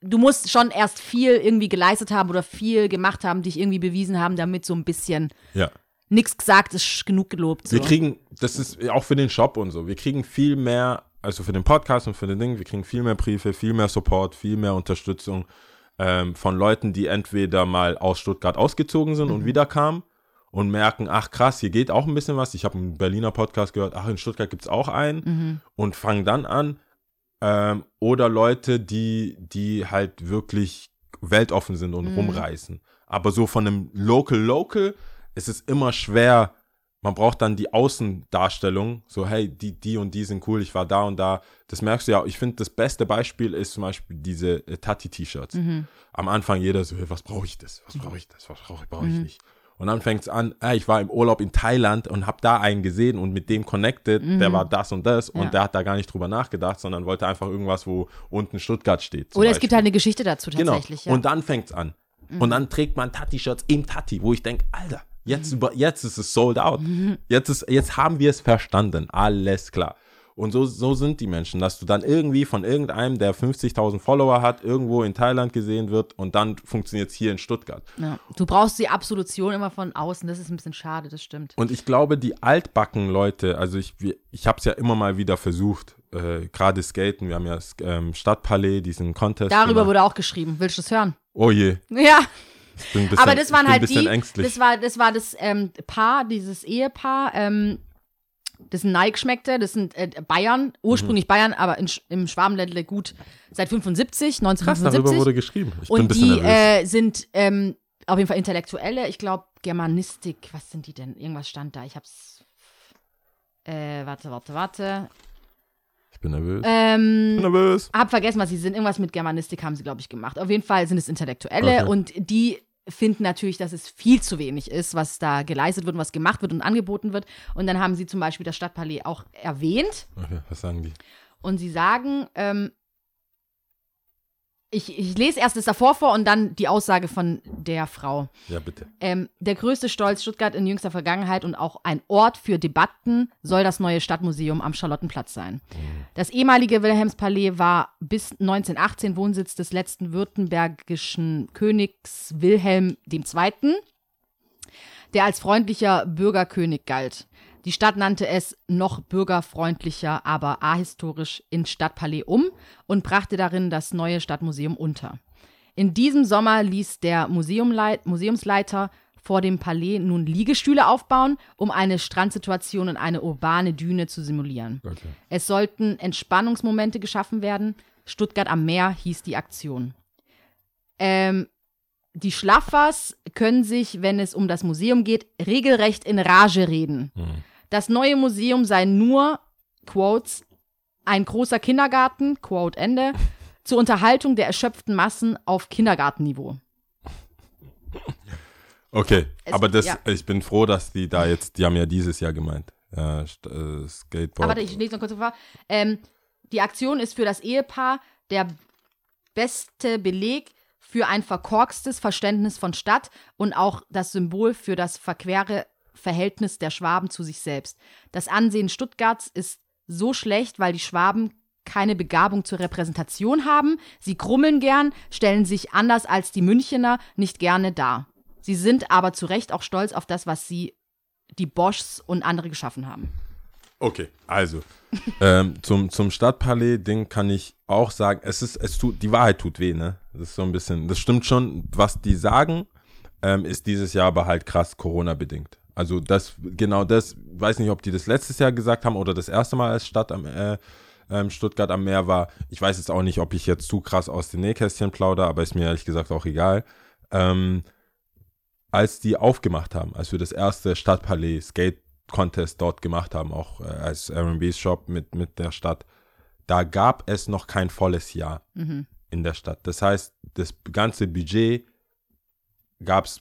du musst schon erst viel irgendwie geleistet haben oder viel gemacht haben, dich irgendwie bewiesen haben, damit so ein bisschen Ja. nichts gesagt ist, genug gelobt. So. Wir kriegen, das ist auch für den Shop und so, wir kriegen viel mehr, also für den Podcast und für den Ding, wir kriegen viel mehr Briefe, viel mehr Support, viel mehr Unterstützung ähm, von Leuten, die entweder mal aus Stuttgart ausgezogen sind und wieder kamen und merken, ach krass, hier geht auch ein bisschen was. Ich habe einen Berliner Podcast gehört, ach, in Stuttgart gibt es auch einen Mhm. und fangen dann an. Ähm, oder Leute, die, die halt wirklich weltoffen sind und Mhm. rumreisen. Aber so von einem Local Local ist es immer schwer. Man braucht dann die Außendarstellung, so hey, die, die und die sind cool, ich war da und da. Das merkst du ja. Ich finde, das beste Beispiel ist zum Beispiel diese äh, Tati-T-Shirts. Mhm. Am Anfang jeder so, hey, was brauche ich das? Was brauche ich das? Was brauche ich, brauche ich nicht? Und dann fängt es an, ah, ich war im Urlaub in Thailand und habe da einen gesehen und mit dem connected, der war das und das und Ja. der hat da gar nicht drüber nachgedacht, sondern wollte einfach irgendwas, wo unten Stuttgart steht. Oder es gibt halt eine Geschichte dazu tatsächlich. Genau. Ja. Und dann fängt's an. Und dann trägt man Tati-Shirts im Tati, wo ich denke, Alter, jetzt, über, jetzt ist es sold out. Jetzt, ist, jetzt haben wir es verstanden. Alles klar. Und so, so sind die Menschen, dass du dann irgendwie von irgendeinem, der 50.000 Follower hat, irgendwo in Thailand gesehen wird und dann funktioniert es hier in Stuttgart. ja. Du brauchst die Absolution immer von außen, das ist ein bisschen schade, das stimmt. Und ich glaube, die altbacken Leute, also ich, ich habe es ja immer mal wieder versucht, äh, gerade Skaten, wir haben ja das ähm, Stadtpalais, diesen Contest. Darüber gemacht. wurde auch geschrieben. Willst du das hören? Oh je, Ja, bisschen, aber das waren halt die, ängstlich. das war das, war das ähm, Paar, dieses Ehepaar, ähm, das sind Nike-Schmeckte, das sind äh, Bayern, ursprünglich Mhm. Bayern, aber in, im Schwabenländle gut seit 75, Krass, 1975. darüber wurde geschrieben. Ich bin ein und bisschen die äh, sind ähm, auf jeden Fall Intellektuelle. Ich glaube, Germanistik, was sind die denn? Irgendwas stand da. Ich hab's. Äh, warte, warte, warte. Ich bin nervös. Ähm, ich bin nervös. hab vergessen, was sie sind. Irgendwas mit Germanistik haben sie, glaube ich, gemacht. Auf jeden Fall sind es Intellektuelle Okay. und die finden natürlich, dass es viel zu wenig ist, was da geleistet wird und was gemacht wird und angeboten wird. Und dann haben sie zum Beispiel das Stadtpalais auch erwähnt. Okay, was sagen die? Und sie sagen, ähm, ich, ich lese erst das davor vor und dann die Aussage von der Frau. Ja, bitte. Ähm, der größte Stolz Stuttgart in jüngster Vergangenheit und auch ein Ort für Debatten soll das neue Stadtmuseum am Charlottenplatz sein. Das ehemalige Wilhelmspalais war bis 1918 Wohnsitz des letzten württembergischen Königs Wilhelm II., der als freundlicher Bürgerkönig galt. Die Stadt nannte es noch bürgerfreundlicher, aber ahistorisch in Stadtpalais um und brachte darin das neue Stadtmuseum unter. In diesem Sommer ließ der Museumleit Museumsleiter vor dem Palais nun Liegestühle aufbauen, um eine Strandsituation und eine urbane Düne zu simulieren. Okay. Es sollten Entspannungsmomente geschaffen werden. Stuttgart am Meer hieß die Aktion. Ähm, die Schlaffers können sich, wenn es um das Museum geht, regelrecht in Rage reden. Mhm. Das neue Museum sei nur, Quotes, ein großer Kindergarten, Quote Ende, zur Unterhaltung der erschöpften Massen auf Kindergartenniveau. Okay, Es- aber das, ja. ich bin froh, dass die da jetzt, die haben ja dieses Jahr gemeint. Ja, St- äh, Skateboard. Aber warte, ich lese noch kurz vor. Ähm, die Aktion ist für das Ehepaar der beste Beleg für ein verkorkstes Verständnis von Stadt und auch das Symbol für das verquere Verhältnis der Schwaben zu sich selbst. Das Ansehen Stuttgarts ist so schlecht, weil die Schwaben keine Begabung zur Repräsentation haben. Sie grummeln gern, stellen sich anders als die Münchener nicht gerne dar. Sie sind aber zu Recht auch stolz auf das, was sie, die Boschs und andere geschaffen haben. Okay, also ähm, zum, zum Stadtpalais-Ding kann ich auch sagen, es ist, es tut, die Wahrheit tut weh, ne? Das ist so ein bisschen, das stimmt schon, was die sagen, ähm, ist dieses Jahr aber halt krass Corona-bedingt. Also das, genau das, weiß nicht, ob die das letztes Jahr gesagt haben oder das erste Mal als Stadt am äh, ähm, Stuttgart am Meer war. Ich weiß jetzt auch nicht, ob ich jetzt zu krass aus den Nähkästchen plaudere, aber ist mir ehrlich gesagt auch egal. Ähm, als die aufgemacht haben, als wir das erste Stadtpalais Skate Contest dort gemacht haben, auch äh, als R&B Shop mit, mit der Stadt, da gab es noch kein volles Jahr Mhm. in der Stadt. Das heißt, das ganze Budget gab's,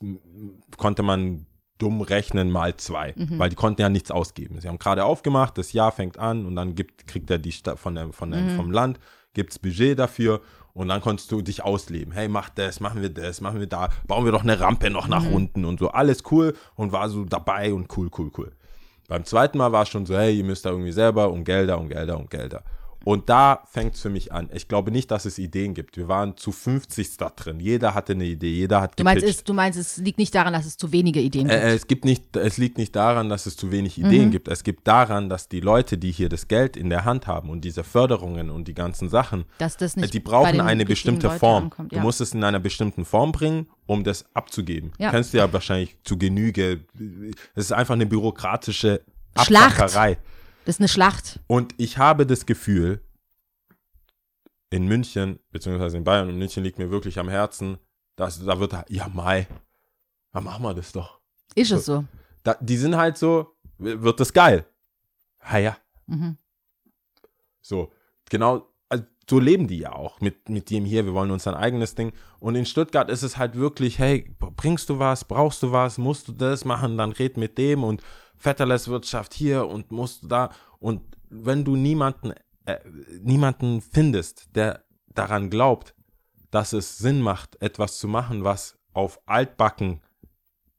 konnte man dumm rechnen mal zwei, Mhm. weil die konnten ja nichts ausgeben. Sie haben gerade aufgemacht, das Jahr fängt an und dann gibt, kriegt er die Stadt von der, von der, Mhm. vom Land, gibt's Budget dafür und dann konntest du dich ausleben. Hey, mach das, machen wir das, machen wir da, bauen wir doch eine Rampe noch nach Mhm. unten und so. Alles cool und war so dabei und cool, cool, cool. Beim zweiten Mal war es schon so, hey, ihr müsst da irgendwie selber um Gelder, um Gelder, um Gelder. Und da fängt es für mich an. Ich glaube nicht, dass es Ideen gibt. Wir waren zu 50 da drin. Jeder hatte eine Idee, jeder hat Du meinst, es, du meinst, es liegt nicht daran, dass es zu wenige Ideen gibt. Äh, äh, es gibt nicht, es liegt nicht daran, dass es zu wenig Ideen gibt. Es gibt daran, dass die Leute, die hier das Geld in der Hand haben und diese Förderungen und die ganzen Sachen, dass das äh, nicht die brauchen eine bestimmte Leuten Form. ankommt. Du Ja. musst es in einer bestimmten Form bringen, um das abzugeben. Ja. Kennst du ja wahrscheinlich zu Genüge. Es ist einfach eine bürokratische Schlacht. Das ist eine Schlacht. Und ich habe das Gefühl, in München, beziehungsweise in Bayern, und München liegt mir wirklich am Herzen, dass, da wird, ja, Mai, dann machen wir das doch. Ist es so. Da, die sind halt so, wird das geil. Ha ja, Mhm. so, genau, also, so leben die ja auch mit, mit dem hier, wir wollen uns ein eigenes Ding. Und in Stuttgart ist es halt wirklich, hey, bringst du was, brauchst du was, musst du das machen, dann red mit dem und Vetterleswirtschaft hier und musst du da. Und wenn du niemanden, äh, niemanden findest, der daran glaubt, dass es Sinn macht, etwas zu machen, was auf altbacken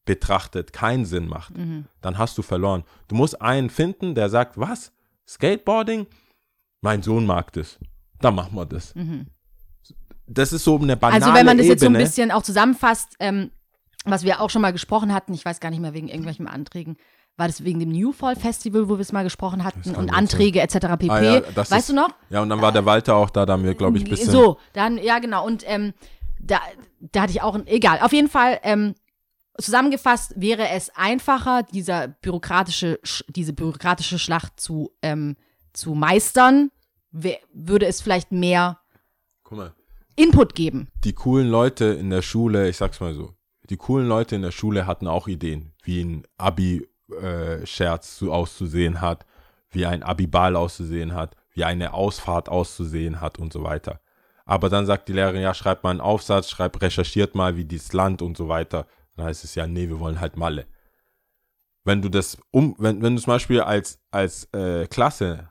betrachtet keinen Sinn macht, Mhm. dann hast du verloren. Du musst einen finden, der sagt, was? Skateboarding? Mein Sohn mag das. Dann machen wir das. Mhm. Das ist so eine banale Also wenn man das jetzt so ein Ebene. bisschen auch zusammenfasst, ähm, was wir auch schon mal gesprochen hatten, ich weiß gar nicht mehr wegen irgendwelchen Anträgen, war das wegen dem New Fall Festival, wo wir es mal gesprochen hatten und Anträge etc. pp. Ah ja, das weißt ist- du noch? Ja, und dann war der Walter auch da, da haben wir, glaube ich, ein bisschen. So, dann, ja genau. Und ähm, da, da hatte ich auch, ein, egal, auf jeden Fall, ähm, zusammengefasst wäre es einfacher, dieser bürokratische, Sch- diese bürokratische Schlacht zu, ähm, zu meistern, würde es vielleicht mehr Input geben. die coolen Leute in der Schule, ich sag's mal so, die coolen Leute in der Schule hatten auch Ideen, wie ein Abi-Scherz so auszusehen hat, wie ein Abi-Ball auszusehen hat, wie eine Ausfahrt auszusehen hat und so weiter. Aber dann sagt die Lehrerin, ja, schreibt mal einen Aufsatz, schreibt, recherchiert mal, wie dieses Land und so weiter. Dann heißt es ja, nee, wir wollen halt Malle. Wenn du das um, wenn, wenn du zum Beispiel als, als äh, Klasse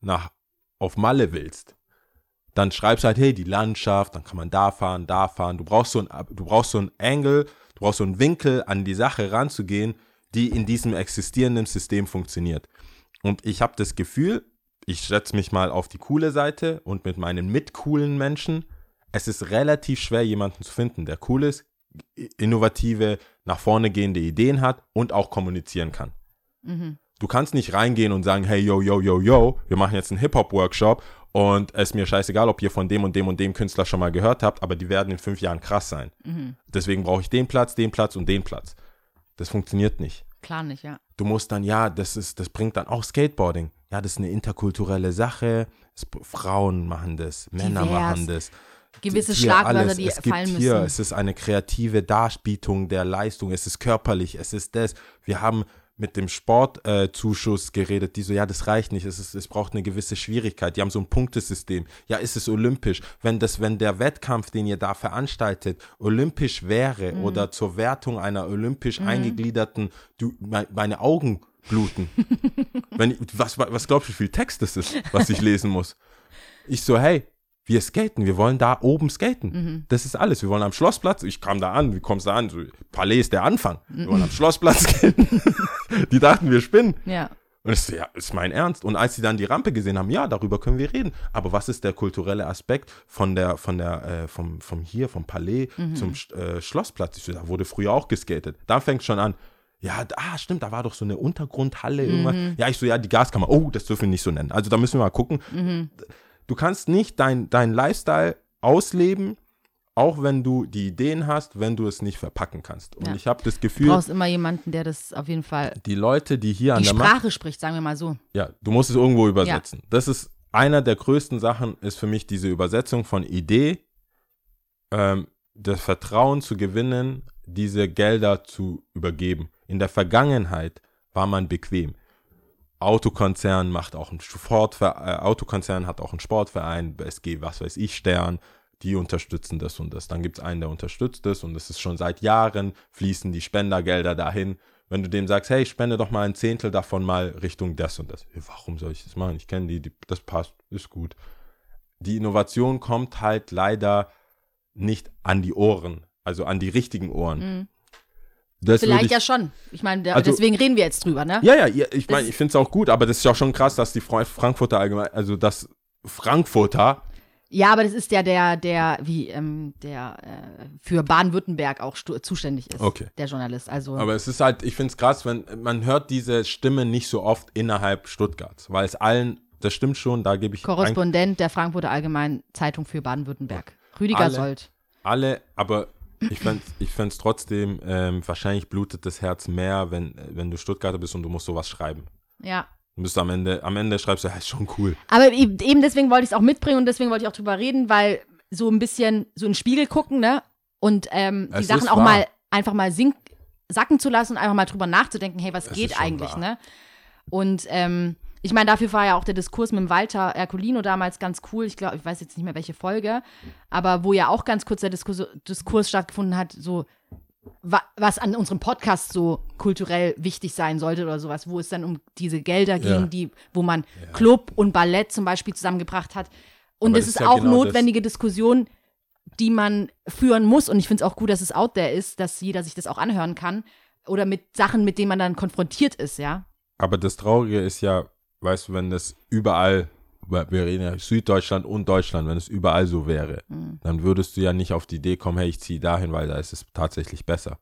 nach, auf Malle willst, dann schreibst halt, hey, die Landschaft, dann kann man da fahren, da fahren. Du brauchst so ein, du brauchst so ein Angle, du brauchst so einen Winkel, an die Sache ranzugehen, die in diesem existierenden System funktioniert. Und ich habe das Gefühl, ich setze mich mal auf die coole Seite und mit meinen mitcoolen Menschen, es ist relativ schwer, jemanden zu finden, der cool ist, innovative, nach vorne gehende Ideen hat und auch kommunizieren kann. Du kannst nicht reingehen und sagen, hey, yo, yo, yo, yo, wir machen jetzt einen Hip-Hop-Workshop und es ist mir scheißegal, ob ihr von dem und dem und dem Künstler schon mal gehört habt, aber die werden in fünf Jahren krass sein. Deswegen brauche ich den Platz, den Platz und den Platz. Das funktioniert nicht. Klar nicht, ja. Du musst dann, ja, das ist, das bringt dann auch Skateboarding. Ja, das ist eine interkulturelle Sache. Es, Frauen machen das, Männer Divers. machen das. Gewisse Hier Schlagwörter, alles. die es gibt fallen hier, müssen. es ist eine kreative Darbietung der Leistung, es ist körperlich, es ist das. Wir haben mit dem Sportzuschuss äh, geredet, die so, ja, das reicht nicht, es, ist, es braucht eine gewisse Schwierigkeit. Die haben so ein Punktesystem. Ja, ist es olympisch? Wenn das, wenn der Wettkampf, den ihr da veranstaltet, olympisch wäre Mhm. oder zur Wertung einer olympisch eingegliederten, du, me- meine Augen bluten. wenn was, was glaubst du, wie viel Text das ist, was ich lesen muss? Ich so, hey, wir skaten, wir wollen da oben skaten. Mhm. Das ist alles. Wir wollen am Schlossplatz. Ich kam da an, wie kommst du da an? So, Palais ist der Anfang. Wir wollen am Schlossplatz skaten. die dachten, wir spinnen. Ja. Und ich so, ja, ist mein Ernst. Und als sie dann die Rampe gesehen haben, ja, darüber können wir reden. Aber was ist der kulturelle Aspekt von der, von der, äh, vom, vom hier, vom Palais zum äh, Schlossplatz? Ich so, da wurde früher auch geskatet. Da fängt schon an. Ja, da- ah, stimmt, da war doch so eine Untergrundhalle irgendwas. Ja, ich so, ja, die Gaskammer. Oh, das dürfen wir nicht so nennen. Also da müssen wir mal gucken. Du kannst nicht dein, dein Lifestyle ausleben, auch wenn du die Ideen hast, wenn du es nicht verpacken kannst. Und Ja. ich habe das Du Gefühl, brauchst immer jemanden, der das auf jeden Fall die Leute, die hier an die der Macht Sprache spricht, sagen wir mal so. ja, du musst es irgendwo übersetzen. Das ist einer der größten Sachen, ist für mich diese Übersetzung von Idee, ähm, das Vertrauen zu gewinnen, diese Gelder zu übergeben. In der Vergangenheit war man bequem. Autokonzern macht auch einen Sportverein, äh, Autokonzern hat auch einen Sportverein, SG, was weiß ich, Stern, die unterstützen das und das. Dann gibt es einen, der unterstützt das und das ist schon seit Jahren, fließen die Spendergelder dahin. Wenn du dem sagst, hey, ich spende doch mal ein Zehntel davon mal Richtung das und das. Warum soll ich das machen? Ich kenne die, die, das passt, ist gut. Die Innovation kommt halt leider nicht an die Ohren, also an die richtigen Ohren. Das Vielleicht ich, ja schon. Ich meine, Also- deswegen reden wir jetzt drüber, ne? ja, ja, ich meine, ich finde es auch gut, aber das ist ja auch schon krass, dass die Fra- Frankfurter allgemein, also dass Frankfurter, Ja, aber das ist ja der, der, wie, ähm, der äh, für Baden-Württemberg auch zuständig ist. Okay. Der Journalist. Also, aber es ist halt, ich finde es krass, wenn man hört diese Stimme nicht so oft innerhalb Stuttgarts, weil es allen, das stimmt schon, da gebe ich Korrespondent der Frankfurter Allgemeinen Zeitung für Baden-Württemberg. Rüdiger Alle- Sold. alle, aber ich fände ich fänd's trotzdem, ähm, wahrscheinlich blutet das Herz mehr, wenn, wenn du Stuttgarter bist und du musst sowas schreiben. Ja. Du bist am Ende, am Ende schreibst du, ja, ist schon cool. Aber eben deswegen wollte ich es auch mitbringen und deswegen wollte ich auch drüber reden, weil so ein bisschen so in den Spiegel gucken, ne? Und ähm, die Es Sachen auch wahr. mal einfach mal sink sacken zu lassen und einfach mal drüber nachzudenken, hey, was Es geht eigentlich, wahr. ne? Und ähm, ich meine, dafür war ja auch der Diskurs mit dem Walter Ercolino damals ganz cool. Ich glaube, ich weiß jetzt nicht mehr welche Folge, aber wo ja auch ganz kurz der Diskurs, Diskurs stattgefunden hat, so wa was an unserem Podcast so kulturell wichtig sein sollte oder sowas, wo es dann um diese Gelder ging, Ja. die, wo man Club und Ballett zum Beispiel zusammengebracht hat. Und Aber es ist ist ja auch genau das. notwendige Diskussion, die man führen muss. Und ich finde es auch gut, dass es out there ist, dass jeder sich das auch anhören kann. Oder mit Sachen, mit denen man dann konfrontiert ist, ja. Aber das Traurige ist ja, weißt du, wenn das überall, wir reden ja Süddeutschland und Deutschland, wenn es überall so wäre, dann würdest du ja nicht auf die Idee kommen, hey, ich ziehe dahin, weil da ist es tatsächlich besser.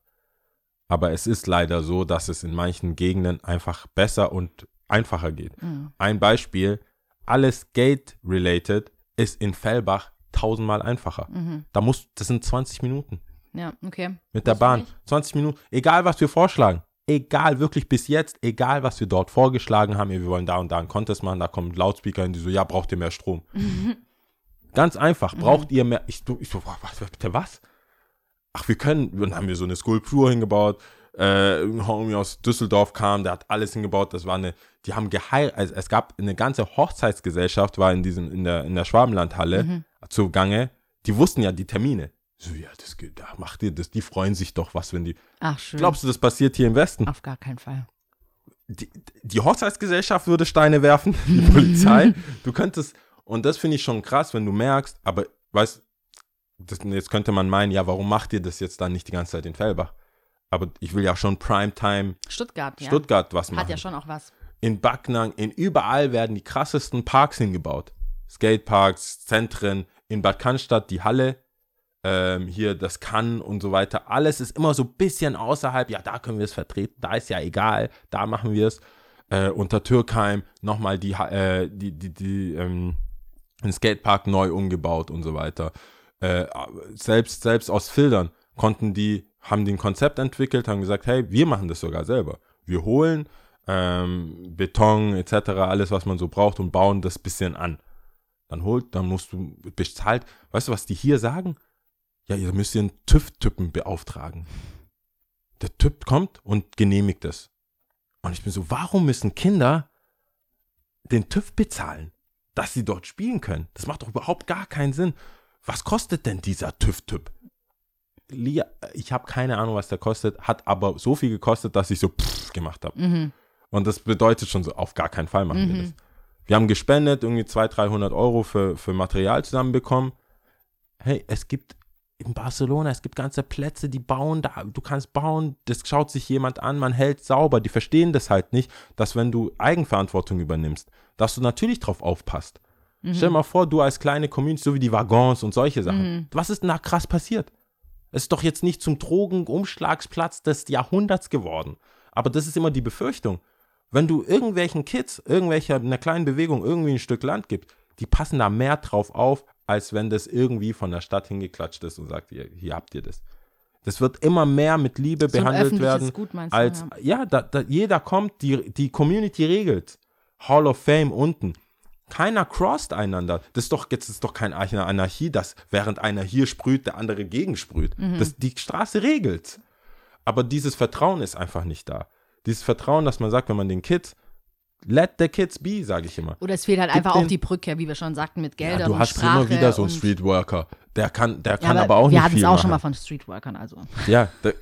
Aber es ist leider so, dass es in manchen Gegenden einfach besser und einfacher geht. Ein Beispiel, alles Gate-related ist in Fellbach tausendmal einfacher. Da muss, das sind 20 Minuten Ja, okay. mit der Bahn. nicht. 20 Minuten, egal was wir vorschlagen. Egal, wirklich bis jetzt, egal was wir dort vorgeschlagen haben, wir wollen da und da einen Contest machen, da kommen Lautspeaker hin, die so, ja, braucht ihr mehr Strom. Ganz einfach, braucht ihr mehr, ich, ich so, was, was, bitte was? ach, wir können, und dann haben wir so eine Skulptur hingebaut. Äh, ein Homie aus Düsseldorf kam, der hat alles hingebaut. Das war eine, die haben geheiratet, also es gab eine ganze Hochzeitsgesellschaft, war in diesem, in der, in der Schwabenlandhalle Mhm. zugange. Die wussten ja die Termine. So, ja, das geht, da macht ihr das, die freuen sich doch was, wenn die. Ach, schön. Glaubst du, das passiert hier im Westen? Auf gar keinen Fall. die, die Hochzeitsgesellschaft würde Steine werfen, die Polizei. Du könntest, und das finde ich schon krass, wenn du merkst, aber weißt, das, jetzt könnte man meinen, ja, warum macht ihr das jetzt dann nicht die ganze Zeit in Fellbach? Aber ich will ja schon Primetime Stuttgart, ja. Stuttgart was machen. Hat ja schon auch was. In Backnang, in überall werden die krassesten Parks hingebaut. Skateparks, Zentren, in Bad Cannstatt die Halle, ähm, hier das Cannes und so weiter. Alles ist immer so ein bisschen außerhalb. Ja, da können wir es vertreten, da ist ja egal, da machen wir es. Äh, unter Türkheim nochmal die, äh, die, die, die, ähm, den Skatepark neu umgebaut und so weiter. Äh, selbst, selbst aus Filtern konnten die, haben die ein Konzept entwickelt, haben gesagt, hey, wir machen das sogar selber. Wir holen ähm, Beton etc., alles, was man so braucht und bauen das bisschen an. Dann holt, dann musst du bezahlt. Weißt du, was die hier sagen? Ja, ihr müsst den TÜV-Typen beauftragen. Der TÜV kommt und genehmigt es. Und ich bin so, warum müssen Kinder den TÜV bezahlen, dass sie dort spielen können? Das macht doch überhaupt gar keinen Sinn. Was kostet denn dieser TÜV-Typ? Lia, ich habe keine Ahnung, was der kostet, hat aber so viel gekostet, dass ich so pff gemacht habe. Mhm. Und das bedeutet schon so, auf gar keinen Fall machen wir das. Wir haben gespendet, irgendwie 200, 300 Euro für, für Material zusammenbekommen. Hey, es gibt in Barcelona, es gibt ganze Plätze, die bauen da, du kannst bauen, das schaut sich jemand an, man hält sauber. Die verstehen das halt nicht, dass wenn du Eigenverantwortung übernimmst, dass du natürlich drauf aufpasst. Stell dir mal vor, du als kleine Community, so wie die Waggons und solche Sachen. Was ist denn da krass passiert? Es ist doch jetzt nicht zum Drogenumschlagsplatz des Jahrhunderts geworden. Aber das ist immer die Befürchtung. Wenn du irgendwelchen Kids, irgendwelcher einer kleinen Bewegung irgendwie ein Stück Land gibst, die passen da mehr drauf auf, als wenn das irgendwie von der Stadt hingeklatscht ist und sagt, hier, hier habt ihr das. Das wird immer mehr mit Liebe So behandelt werden. Gut, meinst du, als, ja. ja, da, da, jeder kommt, die, die Community regelt. Hall of Fame unten. Keiner crossed einander. Das ist doch, jetzt ist doch keine Anarchie, dass während einer hier sprüht, der andere gegensprüht. Mhm. Das, die Straße regelt. Aber dieses Vertrauen ist einfach nicht da. Dieses Vertrauen, dass man sagt, wenn man den Kids, let the kids be, sage ich immer. Oder es fehlt halt Gib einfach auch die Brücke, wie wir schon sagten, mit Geldern Ja, du und hast Sprache immer wieder so einen Streetworker. Der kann, der Ja, kann aber, auch wir nicht hatten es auch machen. schon mal von Streetworkern, also. Ja, der,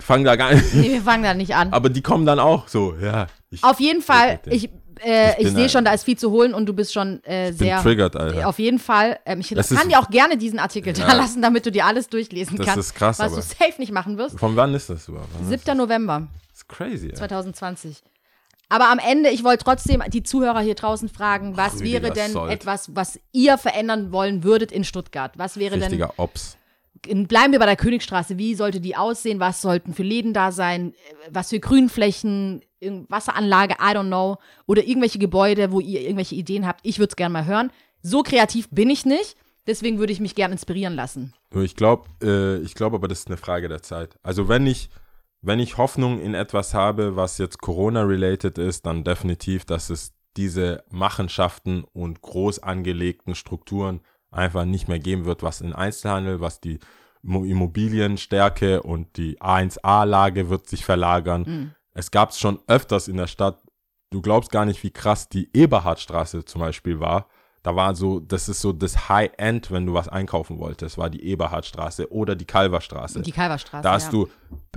fang da gar nicht. Nee, wir fangen da nicht an. Aber die kommen dann auch so, ja. Ich Auf jeden Fall, ich, äh, Ich ich bin sehe schon, da ist viel zu holen und du bist schon äh, bin sehr. triggered, Alter. Auf jeden Fall. Ähm, ich Das kann dir auch gerne diesen Artikel da Ja. lassen, damit du dir alles durchlesen Das kannst. ist krass, Was aber- du safe nicht machen wirst. Von wann ist das überhaupt? Wann ist 7. November Das ist crazy, ja. 2020. Aber am Ende, ich wollte trotzdem die Zuhörer hier draußen fragen, was Rüdiger wäre denn Sold. etwas, was ihr verändern wollen würdet in Stuttgart? Was wäre denn Richtiger Ops. in- bleiben wir bei der Königstraße. Wie sollte die aussehen? Was sollten für Läden da sein? Was für Grünflächen? Wasseranlage? I don't know. Oder irgendwelche Gebäude, wo ihr irgendwelche Ideen habt? Ich würde es gerne mal hören. So kreativ bin ich nicht. Deswegen würde ich mich gerne inspirieren lassen. Ich glaube, äh, ich glaube aber, das ist eine Frage der Zeit. Also wenn ich, wenn ich Hoffnung in etwas habe, was jetzt Corona-related ist, dann definitiv, dass es diese Machenschaften und groß angelegten Strukturen einfach nicht mehr geben wird, was in Einzelhandel, was die Mo- Immobilienstärke und die A1A-Lage wird sich verlagern. Es gab es schon öfters in der Stadt. Du glaubst gar nicht, wie krass die Eberhardstraße zum Beispiel war. Da war so, das ist so das High-End, wenn du was einkaufen wolltest, war die Eberhardstraße oder die Kalverstraße. Die Kalverstraße. Da hast ja. Mhm.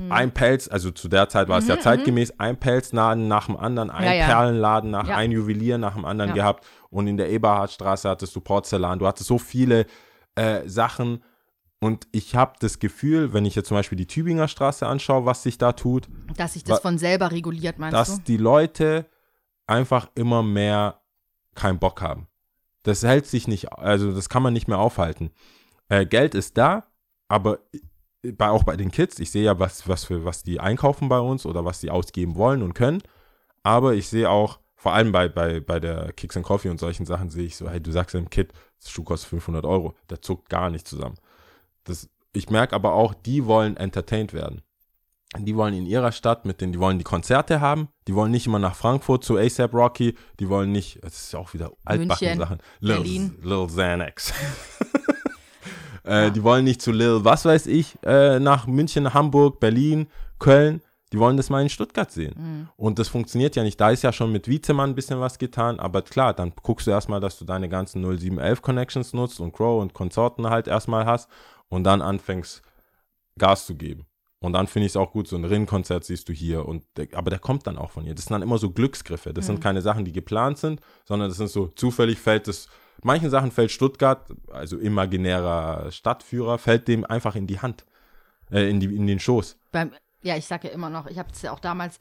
du ein Pelz, also zu der Zeit war es ja zeitgemäß, ein Pelznaden nach dem anderen, ein Ja, ja. Perlenladen nach, ein Juwelier nach dem anderen gehabt. Und in der Eberhardstraße hattest du Porzellan. Du hattest so viele äh, Sachen. Und ich habe das Gefühl, wenn ich jetzt zum Beispiel die Tübinger Straße anschaue, was sich da tut, Dass sich das von selber reguliert, meinst dass du? die Leute einfach immer mehr keinen Bock haben. Das hält sich nicht, also das kann man nicht mehr aufhalten. Äh, Geld ist da, aber bei, auch bei den Kids, ich sehe ja, was, was, für, was die einkaufen bei uns oder was die ausgeben wollen und können. Aber ich sehe auch, vor allem bei, bei, bei der Kicks and Coffee und solchen Sachen, sehe ich so, hey, du sagst dem Kid, das Schuh kostet 500 Euro. Der zuckt gar nicht zusammen. Das, ich merke aber auch, die wollen entertained werden. Die wollen in ihrer Stadt mit den, die wollen die Konzerte haben, die wollen nicht immer nach Frankfurt zu ASAP Rocky, die wollen nicht, das ist ja auch wieder altbacken Sachen, Lil, Berlin. Lil Xanax. Äh, Ja. Die wollen nicht zu Lil, was weiß ich, äh, nach München, Hamburg, Berlin, Köln. Die wollen das mal in Stuttgart sehen. Mhm. Und das funktioniert ja nicht. Da ist ja schon mit Wiezemann ein bisschen was getan, aber klar, dann guckst du erstmal, dass du deine ganzen 0711 Connections nutzt und Crow und Konsorten halt erstmal hast und dann anfängst, Gas zu geben. Und dann finde ich es auch gut, so ein Rin-Konzert siehst du hier. Und aber der kommt dann auch von ihr. Das sind dann immer so Glücksgriffe. Das sind keine Sachen, die geplant sind, sondern das sind so zufällig fällt es. Manchen Sachen fällt Stuttgart, also imaginärer Stadtführer, fällt dem einfach in die Hand, äh, in, die, in den Schoß. Beim, ja, ich sage ja immer noch, ich habe es ja auch damals,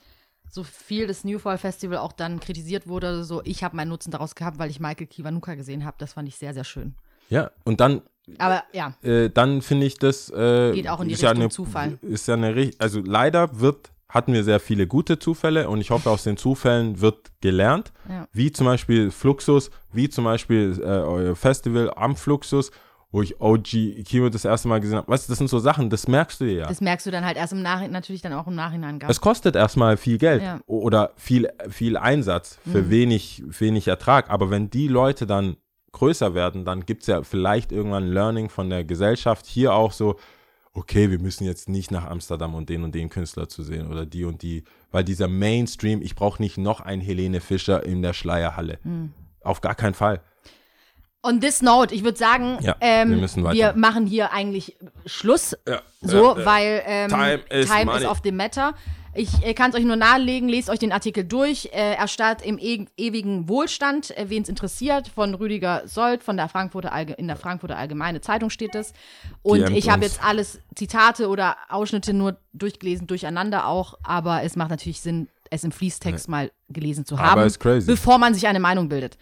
so viel das New Fall Festival auch dann kritisiert wurde, so ich habe meinen Nutzen daraus gehabt, weil ich Michael Kiwanuka gesehen habe. Das fand ich sehr, sehr schön. Ja, und dann Aber ja, äh, dann finde ich das äh, Geht auch in die ist ja Richtung eine, Zufall. Ist ja eine also leider wird hatten wir sehr viele gute Zufälle und ich hoffe aus den Zufällen wird gelernt, Ja. wie zum Beispiel Fluxus, wie zum Beispiel äh, euer Festival am Fluxus, wo ich OG Kimo das erste Mal gesehen habe. Weißt du, das sind so Sachen, das merkst du dir ja. das merkst du dann halt erst im Nachhinein, natürlich dann auch im Nachhinein gar Es kostet erstmal viel Geld Ja. Mhm. oder viel, viel Einsatz für wenig, wenig Ertrag. Aber wenn die Leute dann größer werden, dann gibt es ja vielleicht irgendwann ein Learning von der Gesellschaft. Hier auch so, okay, wir müssen jetzt nicht nach Amsterdam und den und den Künstler zu sehen oder die und die, weil dieser Mainstream, ich brauche nicht noch ein Helene Fischer in der Schleierhalle. Mhm. Auf gar keinen Fall. On this note, ich würde sagen, Ja, ähm, wir wir machen hier eigentlich Schluss. Ja, So, äh, äh, weil ähm, time is money. of the matter. Ich äh, kann es euch nur nahelegen, lest euch den Artikel durch. Äh, er starrt im e ewigen Wohlstand, äh, wen es interessiert, von Rüdiger Sold, von der Frankfurter Allge in der Frankfurter Allgemeine Zeitung steht es. Und ich habe jetzt alles Zitate oder Ausschnitte nur durchgelesen, durcheinander auch, aber es macht natürlich Sinn, es im Fließtext mal gelesen zu haben, bevor man sich eine Meinung bildet.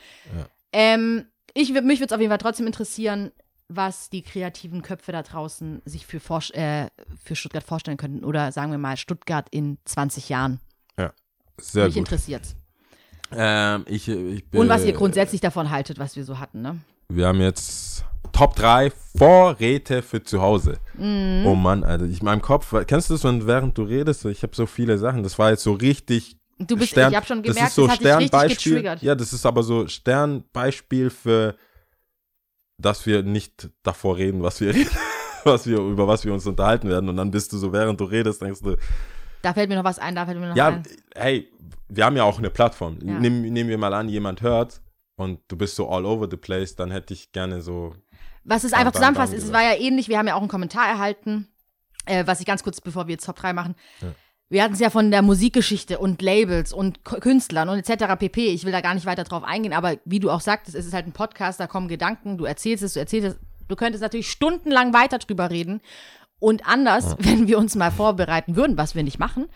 Ähm, ich, mich würde es auf jeden Fall trotzdem interessieren, was die kreativen Köpfe da draußen sich für, Vor äh, für Stuttgart vorstellen könnten. Oder sagen wir mal Stuttgart in 20 Jahren. Sehr mich gut. interessiert Ähm, ich, ich bin, Und was ihr grundsätzlich davon haltet, was wir so hatten, ne? Wir haben jetzt Top 3 Vorräte für zu Hause. Mhm. Oh Mann, Alter, ich in meinem Kopf, kennst du das, wenn während du redest, ich habe so viele Sachen, das war jetzt so richtig Du bist, Stern, ich habe schon das gemerkt, ist so das hat dich richtig Sternbeispiel. getriggert. Ja, das ist aber so Sternbeispiel für, dass wir nicht davor reden, was wir was wir, über was wir uns unterhalten werden. Und dann bist du so, während du redest, denkst du, Da fällt mir noch was ein, da fällt mir noch ja, ein. hey, wir haben ja auch eine Plattform. Ja. Nehm, nehmen wir mal an, jemand hört und du bist so all over the place, dann hätte ich gerne so Was es einfach zusammenfasst, es war ja ähnlich, wir haben ja auch einen Kommentar erhalten, äh, was ich ganz kurz, bevor wir jetzt Top 3 machen. Wir hatten es ja von der Musikgeschichte und Labels und Künstlern und etc. pp. Ich will da gar nicht weiter drauf eingehen, aber wie du auch sagtest, es ist halt ein Podcast, da kommen Gedanken, du erzählst es, du erzählst es. Du könntest natürlich stundenlang weiter drüber reden. Und anders, wenn wir uns mal vorbereiten würden, was wir nicht machen,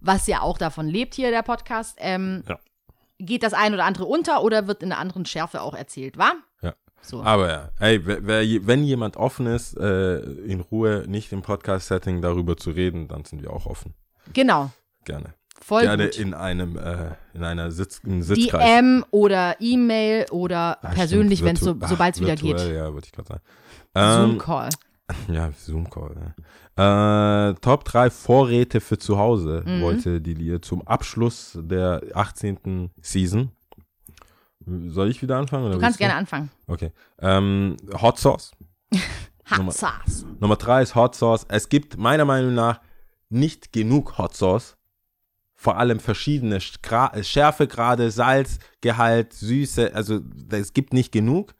was ja auch davon lebt hier der Podcast, ähm, Ja. geht das ein oder andere unter oder wird in einer anderen Schärfe auch erzählt, wa? Ja. So. Aber ja, ey, wenn jemand offen ist, äh, in Ruhe, nicht im Podcast-Setting darüber zu reden, dann sind wir auch offen. Genau. Gerne. Voll Gerne gut. in einem, äh, in einer Sitz, einem Sitzkreis. DM oder E-Mail oder Ah, persönlich, wenn stimmt, so, sobald es ach, wieder geht. Ja, würde ich gerade sagen. Ähm, Zoom-Call. Ja, Zoom-Call. Ja. Äh, Top 3 Vorräte für zu Hause Mhm. wollte die Lia zum Abschluss der 18. Season. Soll ich wieder anfangen? Du kannst gerne anfangen. Okay. Ähm, Hot Sauce. Hot Nummer- Sauce. Nummer drei ist Hot Sauce. Es gibt meiner Meinung nach nicht genug Hot Sauce. Vor allem verschiedene Gra- Schärfegrade, Salzgehalt, Süße. Also es gibt nicht genug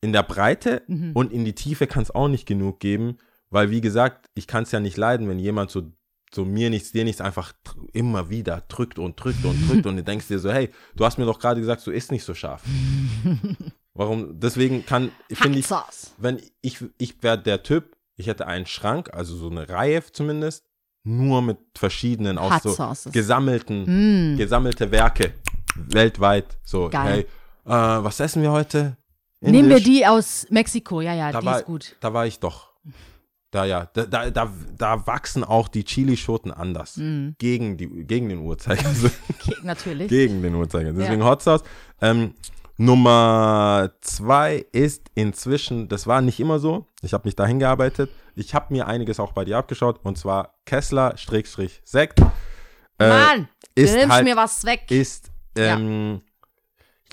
in der Breite Mhm. und in die Tiefe kann es auch nicht genug geben, weil wie gesagt, ich kann es ja nicht leiden, wenn jemand so so mir nichts, dir nichts einfach immer wieder drückt und drückt und drückt und du denkst dir so, hey, du hast mir doch gerade gesagt, du isst nicht so scharf. Warum? Deswegen kann, finde ich, wenn ich, ich wäre der Typ, ich hätte einen Schrank, also so eine Reihe zumindest, nur mit verschiedenen aus so Sauces. gesammelten, Mm. gesammelte Werke weltweit. So, Geil. hey, äh, was essen wir heute? Nehmen wir Indisch? die aus Mexiko. Ja, ja, Da die war, ist gut. Da war ich doch. Da ja, da, da, da, da wachsen auch die Chilischoten anders. Mm. Gegen, die, gegen den Uhrzeigersinn. Natürlich. gegen den Uhrzeigersinn. Deswegen Hot Sauce. Ähm, Nummer zwei ist inzwischen, das war nicht immer so, ich habe mich da hingearbeitet. Ich habe mir einiges auch bei dir abgeschaut und zwar Kessler-Sekt. Äh, Mann, du nimmst halt- mir was weg. ist, ähm,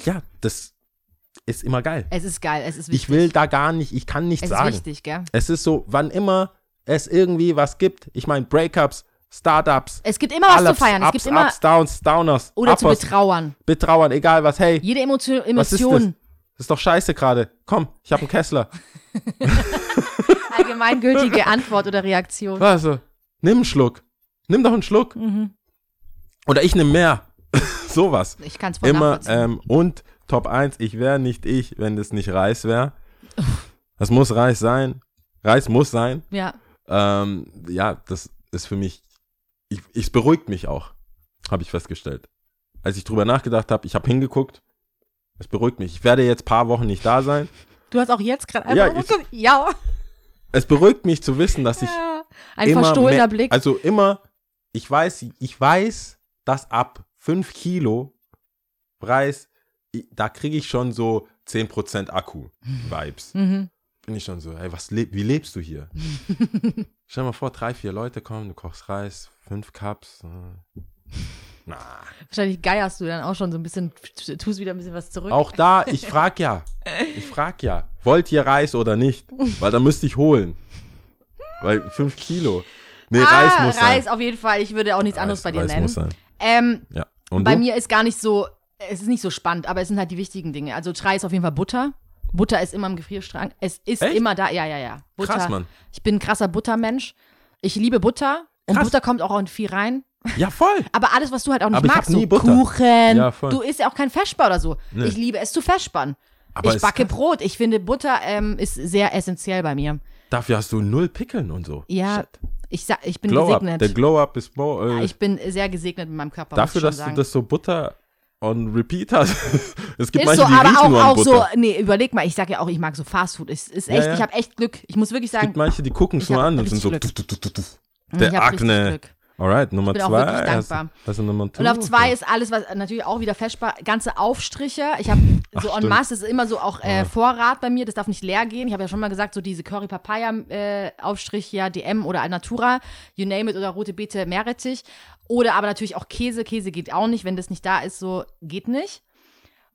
ja. das ist immer geil. Es ist geil, es ist wichtig. Ich will da gar nicht, ich kann nichts es ist sagen. wichtig, gell? Es ist so, wann immer es irgendwie was gibt, ich meine Breakups, Startups, Es gibt immer was Ups, zu feiern. Es Ups, gibt immer. Ups, Downs, Downers, oder zu Uppers, betrauern. betrauern, egal was, hey, Jede Emotion. was ist das? Das ist doch scheiße gerade. Komm, ich habe einen Kessler. allgemeingültige Antwort oder Reaktion. Also, nimm einen Schluck. Nimm doch einen Schluck. Mhm. Oder ich nehme mehr. Sowas. Ich kann es voll Immer, ähm, und Top 1, ich wäre nicht ich, wenn das nicht Reis wäre. Das muss Reis sein. Reis muss sein. ja. Ähm, ja, das ist für mich, ich, es beruhigt mich auch, habe ich festgestellt. Als ich drüber nachgedacht habe, ich habe hingeguckt, es beruhigt mich. Ich werde jetzt ein paar Wochen nicht da sein. Du hast auch jetzt gerade Ja, einfach. Ja. Es beruhigt mich zu wissen, dass ich ja. Ein immer verstohlener mehr, Blick. Also immer, ich weiß, ich weiß, dass ab 5 Kilo Preis, da kriege ich schon so 10% Akku-Vibes. mhm. Bin ich schon so, ey, was leb, wie lebst du hier? Stell dir mal vor, drei, vier Leute kommen, du kochst Reis, fünf Cups. äh. Na, Wahrscheinlich geierst du dann auch schon so ein bisschen, tust wieder ein bisschen was zurück. auch da, ich frag ja, ich frag ja, wollt ihr Reis oder nicht? Weil dann müsste ich holen. Weil fünf Kilo. Nee, ah, Reis muss Reis sein. auf jeden Fall. Ich würde auch nichts anderes bei dir Reis nennen. muss sein. Ähm, Ja. Bei du? mir ist gar nicht so, es ist nicht so spannend, aber es sind halt die wichtigen Dinge. Also Reis ist auf jeden Fall Butter. Butter ist immer im Gefrierschrank. Es ist Echt? immer da. Ja, ja, ja. Butter. Krass, Mann. Ich bin ein krasser Buttermensch. Ich liebe Butter. Und Krass. Butter kommt auch in viel rein. Ja, voll. Aber alles, was du halt auch nicht Aber magst, so Butter. Kuchen, Ja, voll. du isst ja auch kein Feschbar oder so. Nee. Ich liebe es zu feschbern. Aber ich backe Brot. Ich finde, Butter ähm, ist sehr essentiell bei mir. Dafür hast du null Pickeln und so. Ja, Shit. ich, sag, ich bin Glow up. gesegnet. Der Glow up ist mo Ja, äh, ich bin sehr gesegnet mit meinem Körper. Dafür, dass schon du sagen. das so Butter on repeat hast. es gibt Ist manche, so, die aber riechen auch, nur an auch so, nee, überleg mal, ich sag ja auch, ich mag so Fastfood. Es ist echt, Ja, ja. ich habe echt Glück. Ich muss wirklich Es gibt sagen, manche, die gucken es nur an und sind so. tuff, tuff, tuff, tuff. Der Akne. Alright, Nummer bin auch zwei. wirklich hast- dankbar. du Nummer Und auf zwei ist alles, was natürlich auch wieder festbar, ganze Aufstriche. Ich habe so Ach, en masse, das ist immer so auch äh, Vorrat bei mir, das darf nicht leer gehen. Ich habe ja schon mal gesagt, so diese Curry Papaya äh, Aufstrich, ja, DM oder Alnatura, you name it, oder rote Beete, Meerrettich. Oder aber natürlich auch Käse. Käse geht auch nicht, wenn das nicht da ist, so geht nicht.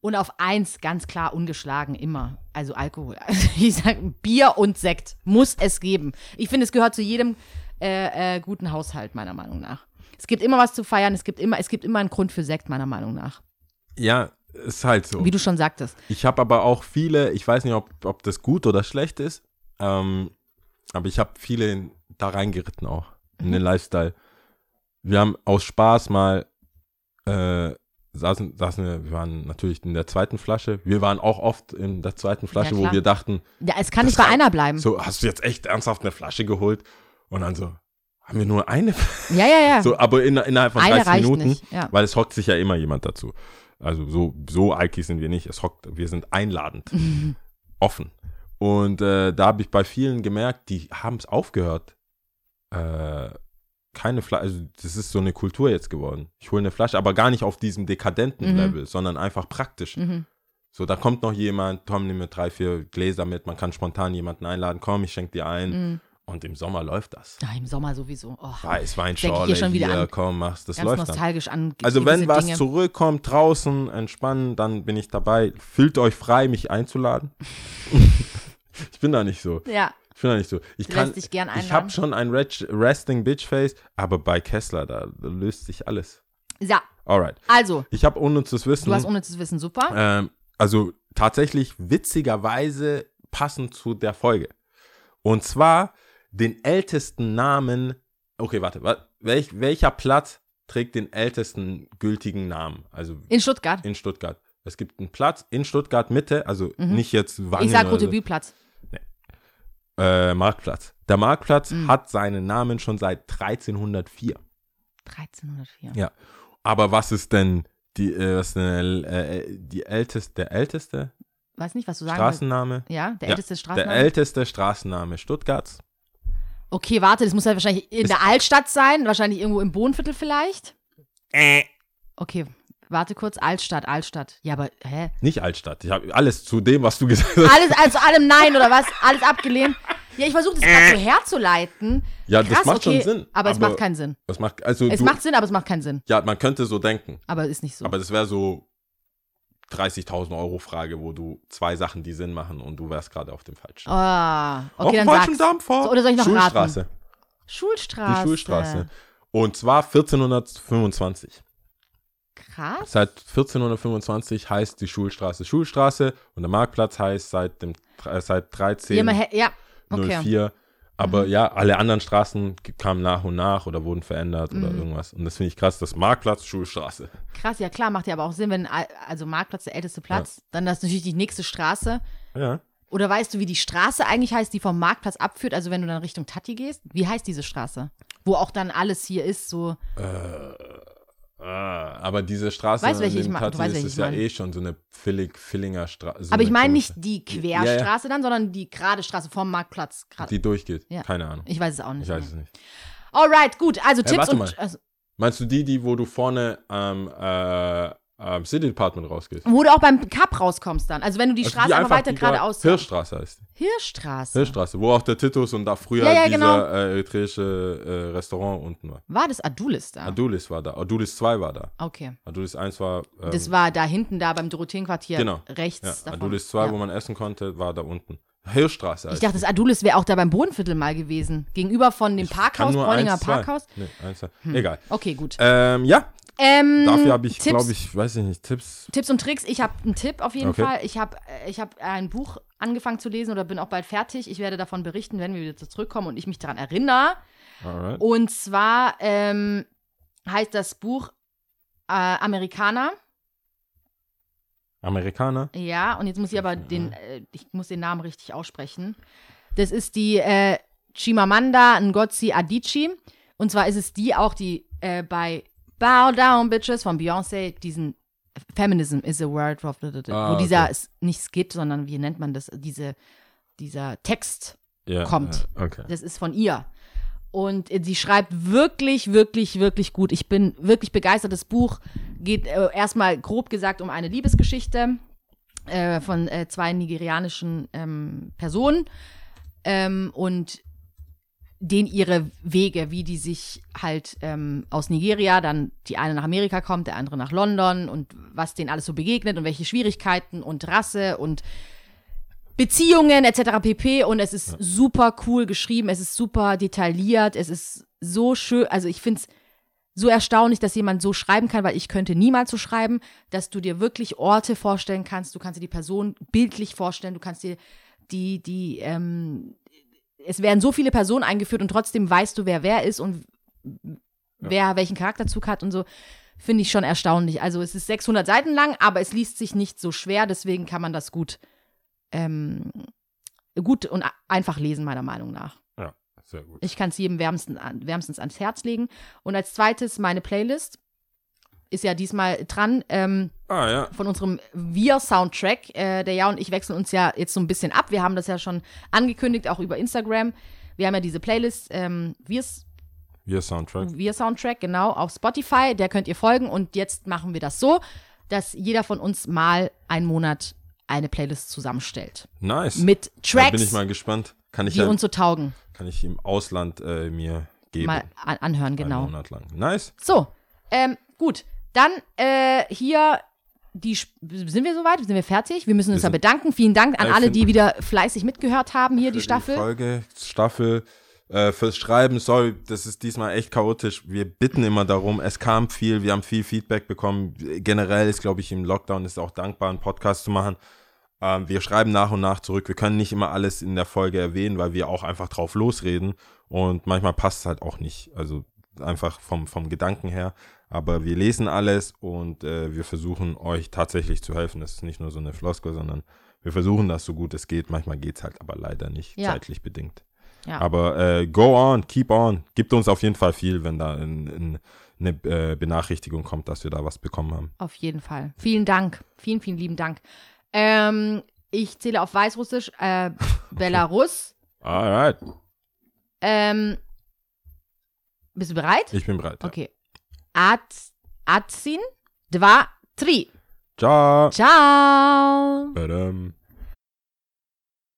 Und auf eins ganz klar ungeschlagen immer. Also Alkohol. Also ich sage, Bier und Sekt muss es geben. Ich finde, es gehört zu jedem äh, äh, guten Haushalt, meiner Meinung nach. Es gibt immer was zu feiern, es gibt immer, es gibt immer einen Grund für Sekt, meiner Meinung nach. Ja, ist halt so. Wie du schon sagtest. Ich habe aber auch viele, ich weiß nicht, ob, ob das gut oder schlecht ist, ähm, aber ich habe viele in, da reingeritten auch, in Mhm. den Lifestyle. Wir haben aus Spaß mal, äh, saßen, saßen wir, wir waren natürlich in der zweiten Flasche, wir waren auch oft in der zweiten Flasche, wo klar. wir dachten, Ja, es kann nicht bei einer bleiben. so, hast du jetzt echt ernsthaft eine Flasche geholt? Und dann so, haben wir nur eine? Ja, ja, ja. So, aber in, innerhalb von Eine 30 reicht Minuten, ja. weil es hockt sich ja immer jemand dazu. Also so, so alki sind wir nicht. Es hockt, wir sind einladend, offen. Und äh, da habe ich bei vielen gemerkt, die haben es aufgehört. Äh, keine Flasche, also das ist so eine Kultur jetzt geworden. Ich hole eine Flasche, aber gar nicht auf diesem dekadenten Mhm. Level, sondern einfach praktisch. Mhm. So, da kommt noch jemand, Tom, nimm mir drei, vier Gläser mit, man kann spontan jemanden einladen, komm, ich schenke dir ein. Und im Sommer läuft das. Ja, im Sommer sowieso. Oh, Weißwein, Denke ich hier Schorle, schon wieder hier, an. komm, mach's, das ganz läuft dann. nostalgisch an. Also wenn was Dinge. zurückkommt, draußen, entspannen, dann bin ich dabei. Fühlt euch frei, mich einzuladen. ich bin da nicht so. Ja, Ich bin da nicht so. Ich Du kann, dich gern ich einladen. habe schon ein Resting Bitch Face, aber bei Kessler, da, da löst sich alles. ja. Alright. Also, Ich habe unnützes Wissen. du hast unnützes Wissen, super. Ähm, also tatsächlich witzigerweise passend zu der Folge. Und zwar den ältesten Namen. Okay, warte, wa- welch, welcher Platz trägt den ältesten gültigen Namen? Also In Stuttgart. in Stuttgart. Es gibt einen Platz in Stuttgart Mitte, also nicht jetzt Wangen Mhm. Ich sag oder Rote so, Bühlplatz. äh, Marktplatz. Der Marktplatz Mhm. hat seinen Namen schon seit 1304. 1304. Ja. Aber was ist denn die, äh, was ist denn, äh, die älteste, der älteste Weiß nicht, was du sagen willst. Straßenname? Ja, der Ja, älteste Der Straßenname. älteste Straßenname Stuttgarts. Okay, warte, das muss ja wahrscheinlich in Ist- der Altstadt sein, wahrscheinlich irgendwo im Bohnviertel vielleicht. Äh. Okay, warte kurz, Altstadt, Altstadt. Ja, aber, hä? Nicht Altstadt. Ich habe alles zu dem, was du gesagt hast. Alles, also allem Nein oder was? Alles abgelehnt? Ja, ich versuche das gerade so herzuleiten. Ja, das Krass, macht okay, schon Sinn. Aber, es macht keinen Sinn. Das macht, also Es du, macht Sinn, aber es macht keinen Sinn. ja, man könnte so denken. Aber ist nicht so. Aber das wäre so 30.000 Euro Frage, wo du zwei Sachen, die Sinn machen und du wärst gerade auf dem falschen. Ah, auf okay, dem dann falschen. Dampfer. So, oder soll ich noch Schulstraße. raten? Schulstraße. Die Schulstraße. Und zwar 1425. Krass. Seit 1425 heißt die Schulstraße Schulstraße und der Marktplatz heißt seit dem äh, seit Ja, man hä- ja, okay. 1304. Aber Mhm. ja, alle anderen Straßen kamen nach und nach oder wurden verändert oder Mhm. irgendwas. Und das finde ich krass. Das Marktplatz Schulstraße. Krass, ja klar, macht ja aber auch Sinn, wenn, al- also Marktplatz der älteste Platz, dann das ist natürlich die nächste Straße. Ja. Oder weißt du, wie die Straße eigentlich heißt, die vom Marktplatz abführt, also wenn du dann Richtung Tatti gehst? Wie heißt diese Straße? Wo auch dann alles hier ist, so. Ah, aber diese Straße Weißt in ich dem Tati weißt, ist ja eh schon so eine Villig, Villinger Straße. aber ich meine nicht die Ja, ja. Querstraße dann, sondern die gerade Straße vom Marktplatz. Grad. Die durchgeht. Ja. Keine Ahnung. Ich weiß es auch nicht. Ich weiß es nicht. Alright, gut. Also Tipps warte und. mal. Also, Meinst du die, die, wo du vorne am äh, am City Department rausgehst? wo du auch beim Cup rauskommst dann. Also wenn du die Also Straße einfach weiter geradeaus. Hirschstraße heißt die. Hirschstraße. Hirschstraße, wo auch der Titus und da früher Ja, ja, dieser genau. äh, eritreische äh, Restaurant unten war. War das Adulis da? Adulis war da. Adulis 2 war da. okay. Adulis 1 war. Ähm, Das war da hinten, da beim Dorotheenquartier. Genau. Rechts ja, davon. Adulis 2, Ja. wo man essen konnte, war da unten. Hirschstraße. Ich dachte, das Adulis wäre auch da beim Bodenviertel mal gewesen. Gegenüber von dem. Kann Parkhaus, Bräuninger. Parkhaus. Nee, eins, zwei. Egal. Okay, gut. Ähm, ja, Ähm, dafür habe ich, glaube ich, weiß ich nicht, Tipps. Tipps und Tricks. Ich habe einen Tipp auf jeden Okay. Fall. Ich habe ich hab ein Buch angefangen zu lesen oder bin auch bald fertig. Ich werde davon berichten, wenn wir wieder zurückkommen und ich mich daran erinnere. Alright. Und zwar ähm, heißt das Buch äh, Amerikaner. Amerikaner. Ja, und jetzt muss ich aber den, äh, ich muss den Namen richtig aussprechen. Das ist die äh, Chimamanda Ngozi Adichie. Und zwar ist es die auch, die äh, bei Bow Down Bitches von Beyoncé diesen Feminism is a word, of, Ah, wo dieser, okay. nicht Skit, sondern wie nennt man das, diese, dieser Text Ja, kommt. Okay. das ist von ihr. Und äh, sie schreibt wirklich, wirklich, wirklich gut. Ich bin wirklich begeistert. Das Buch geht äh, erstmal grob gesagt um eine Liebesgeschichte äh, von äh, zwei nigerianischen ähm, Personen ähm, und den ihre Wege, wie die sich halt ähm, aus Nigeria, dann die eine nach Amerika kommt, der andere nach London und was denen alles so begegnet und welche Schwierigkeiten und Rasse und Beziehungen etc. pp. Und es ist super cool geschrieben, es ist super detailliert, es ist so schön, also ich finde es so erstaunlich, dass jemand so schreiben kann, weil ich könnte niemals so schreiben, dass du dir wirklich Orte vorstellen kannst, du kannst dir die Person bildlich vorstellen, du kannst dir die, die, ähm, es werden so viele Personen eingeführt und trotzdem weißt du, wer wer ist und wer welchen Charakterzug hat und so. Finde ich schon erstaunlich. Also es ist 600 Seiten lang, aber es liest sich nicht so schwer, deswegen kann man das gut, ähm, gut und einfach lesen, meiner Meinung nach. Ja, sehr gut. Ich kann es jedem wärmsten, wärmstens ans Herz legen. Und als zweites meine Playlist ist ja diesmal dran ähm, Ah, ja. von unserem Wir-Soundtrack. Äh, der Ja und ich wechseln uns ja jetzt so ein bisschen ab. Wir haben das ja schon angekündigt, auch über Instagram. Wir haben ja diese Playlist ähm, Wir's Wir Soundtrack. wir Soundtrack, genau, auf Spotify. Der könnt ihr folgen. Und jetzt machen wir das so, dass jeder von uns mal einen Monat eine Playlist zusammenstellt. Nice. Mit da Tracks, bin ich mal gespannt. Kann ich, die ja, uns so taugen. kann ich im Ausland äh, mir geben. Mal an anhören, Einen genau. Monat lang. Nice. So, ähm, gut. Dann äh, hier die sind wir soweit? Sind wir fertig? Wir müssen uns Wir da bedanken. Vielen Dank an Äh, alle, die wieder fleißig mitgehört haben hier, die Staffel. Folge, Staffel. Äh, fürs Schreiben, sorry, das ist diesmal echt chaotisch. Wir bitten immer darum. Es kam viel, wir haben viel Feedback bekommen. Generell ist, glaube ich, im Lockdown ist auch dankbar, einen Podcast zu machen. Ähm, wir schreiben nach und nach zurück. Wir können nicht immer alles in der Folge erwähnen, weil wir auch einfach drauf losreden. Und manchmal passt es halt auch nicht. Also einfach vom, vom Gedanken her. Aber wir lesen alles und äh, wir versuchen euch tatsächlich zu helfen. Das ist nicht nur so eine Floskel, sondern wir versuchen das so gut es geht. Manchmal geht es halt aber leider nicht, Ja. zeitlich bedingt. Ja. Aber äh, go on, keep on. Gibt uns auf jeden Fall viel, wenn da in, in eine äh, Benachrichtigung kommt, dass wir da was bekommen haben. Auf jeden Fall. Vielen Dank. Vielen, vielen lieben Dank. Ähm, ich zähle auf Weißrussisch äh, Belarus. Alright, Ähm, bist du bereit? ich bin bereit. ja. Ats, Atsin, Dva, Tri. Ciao. Ciao. Badam.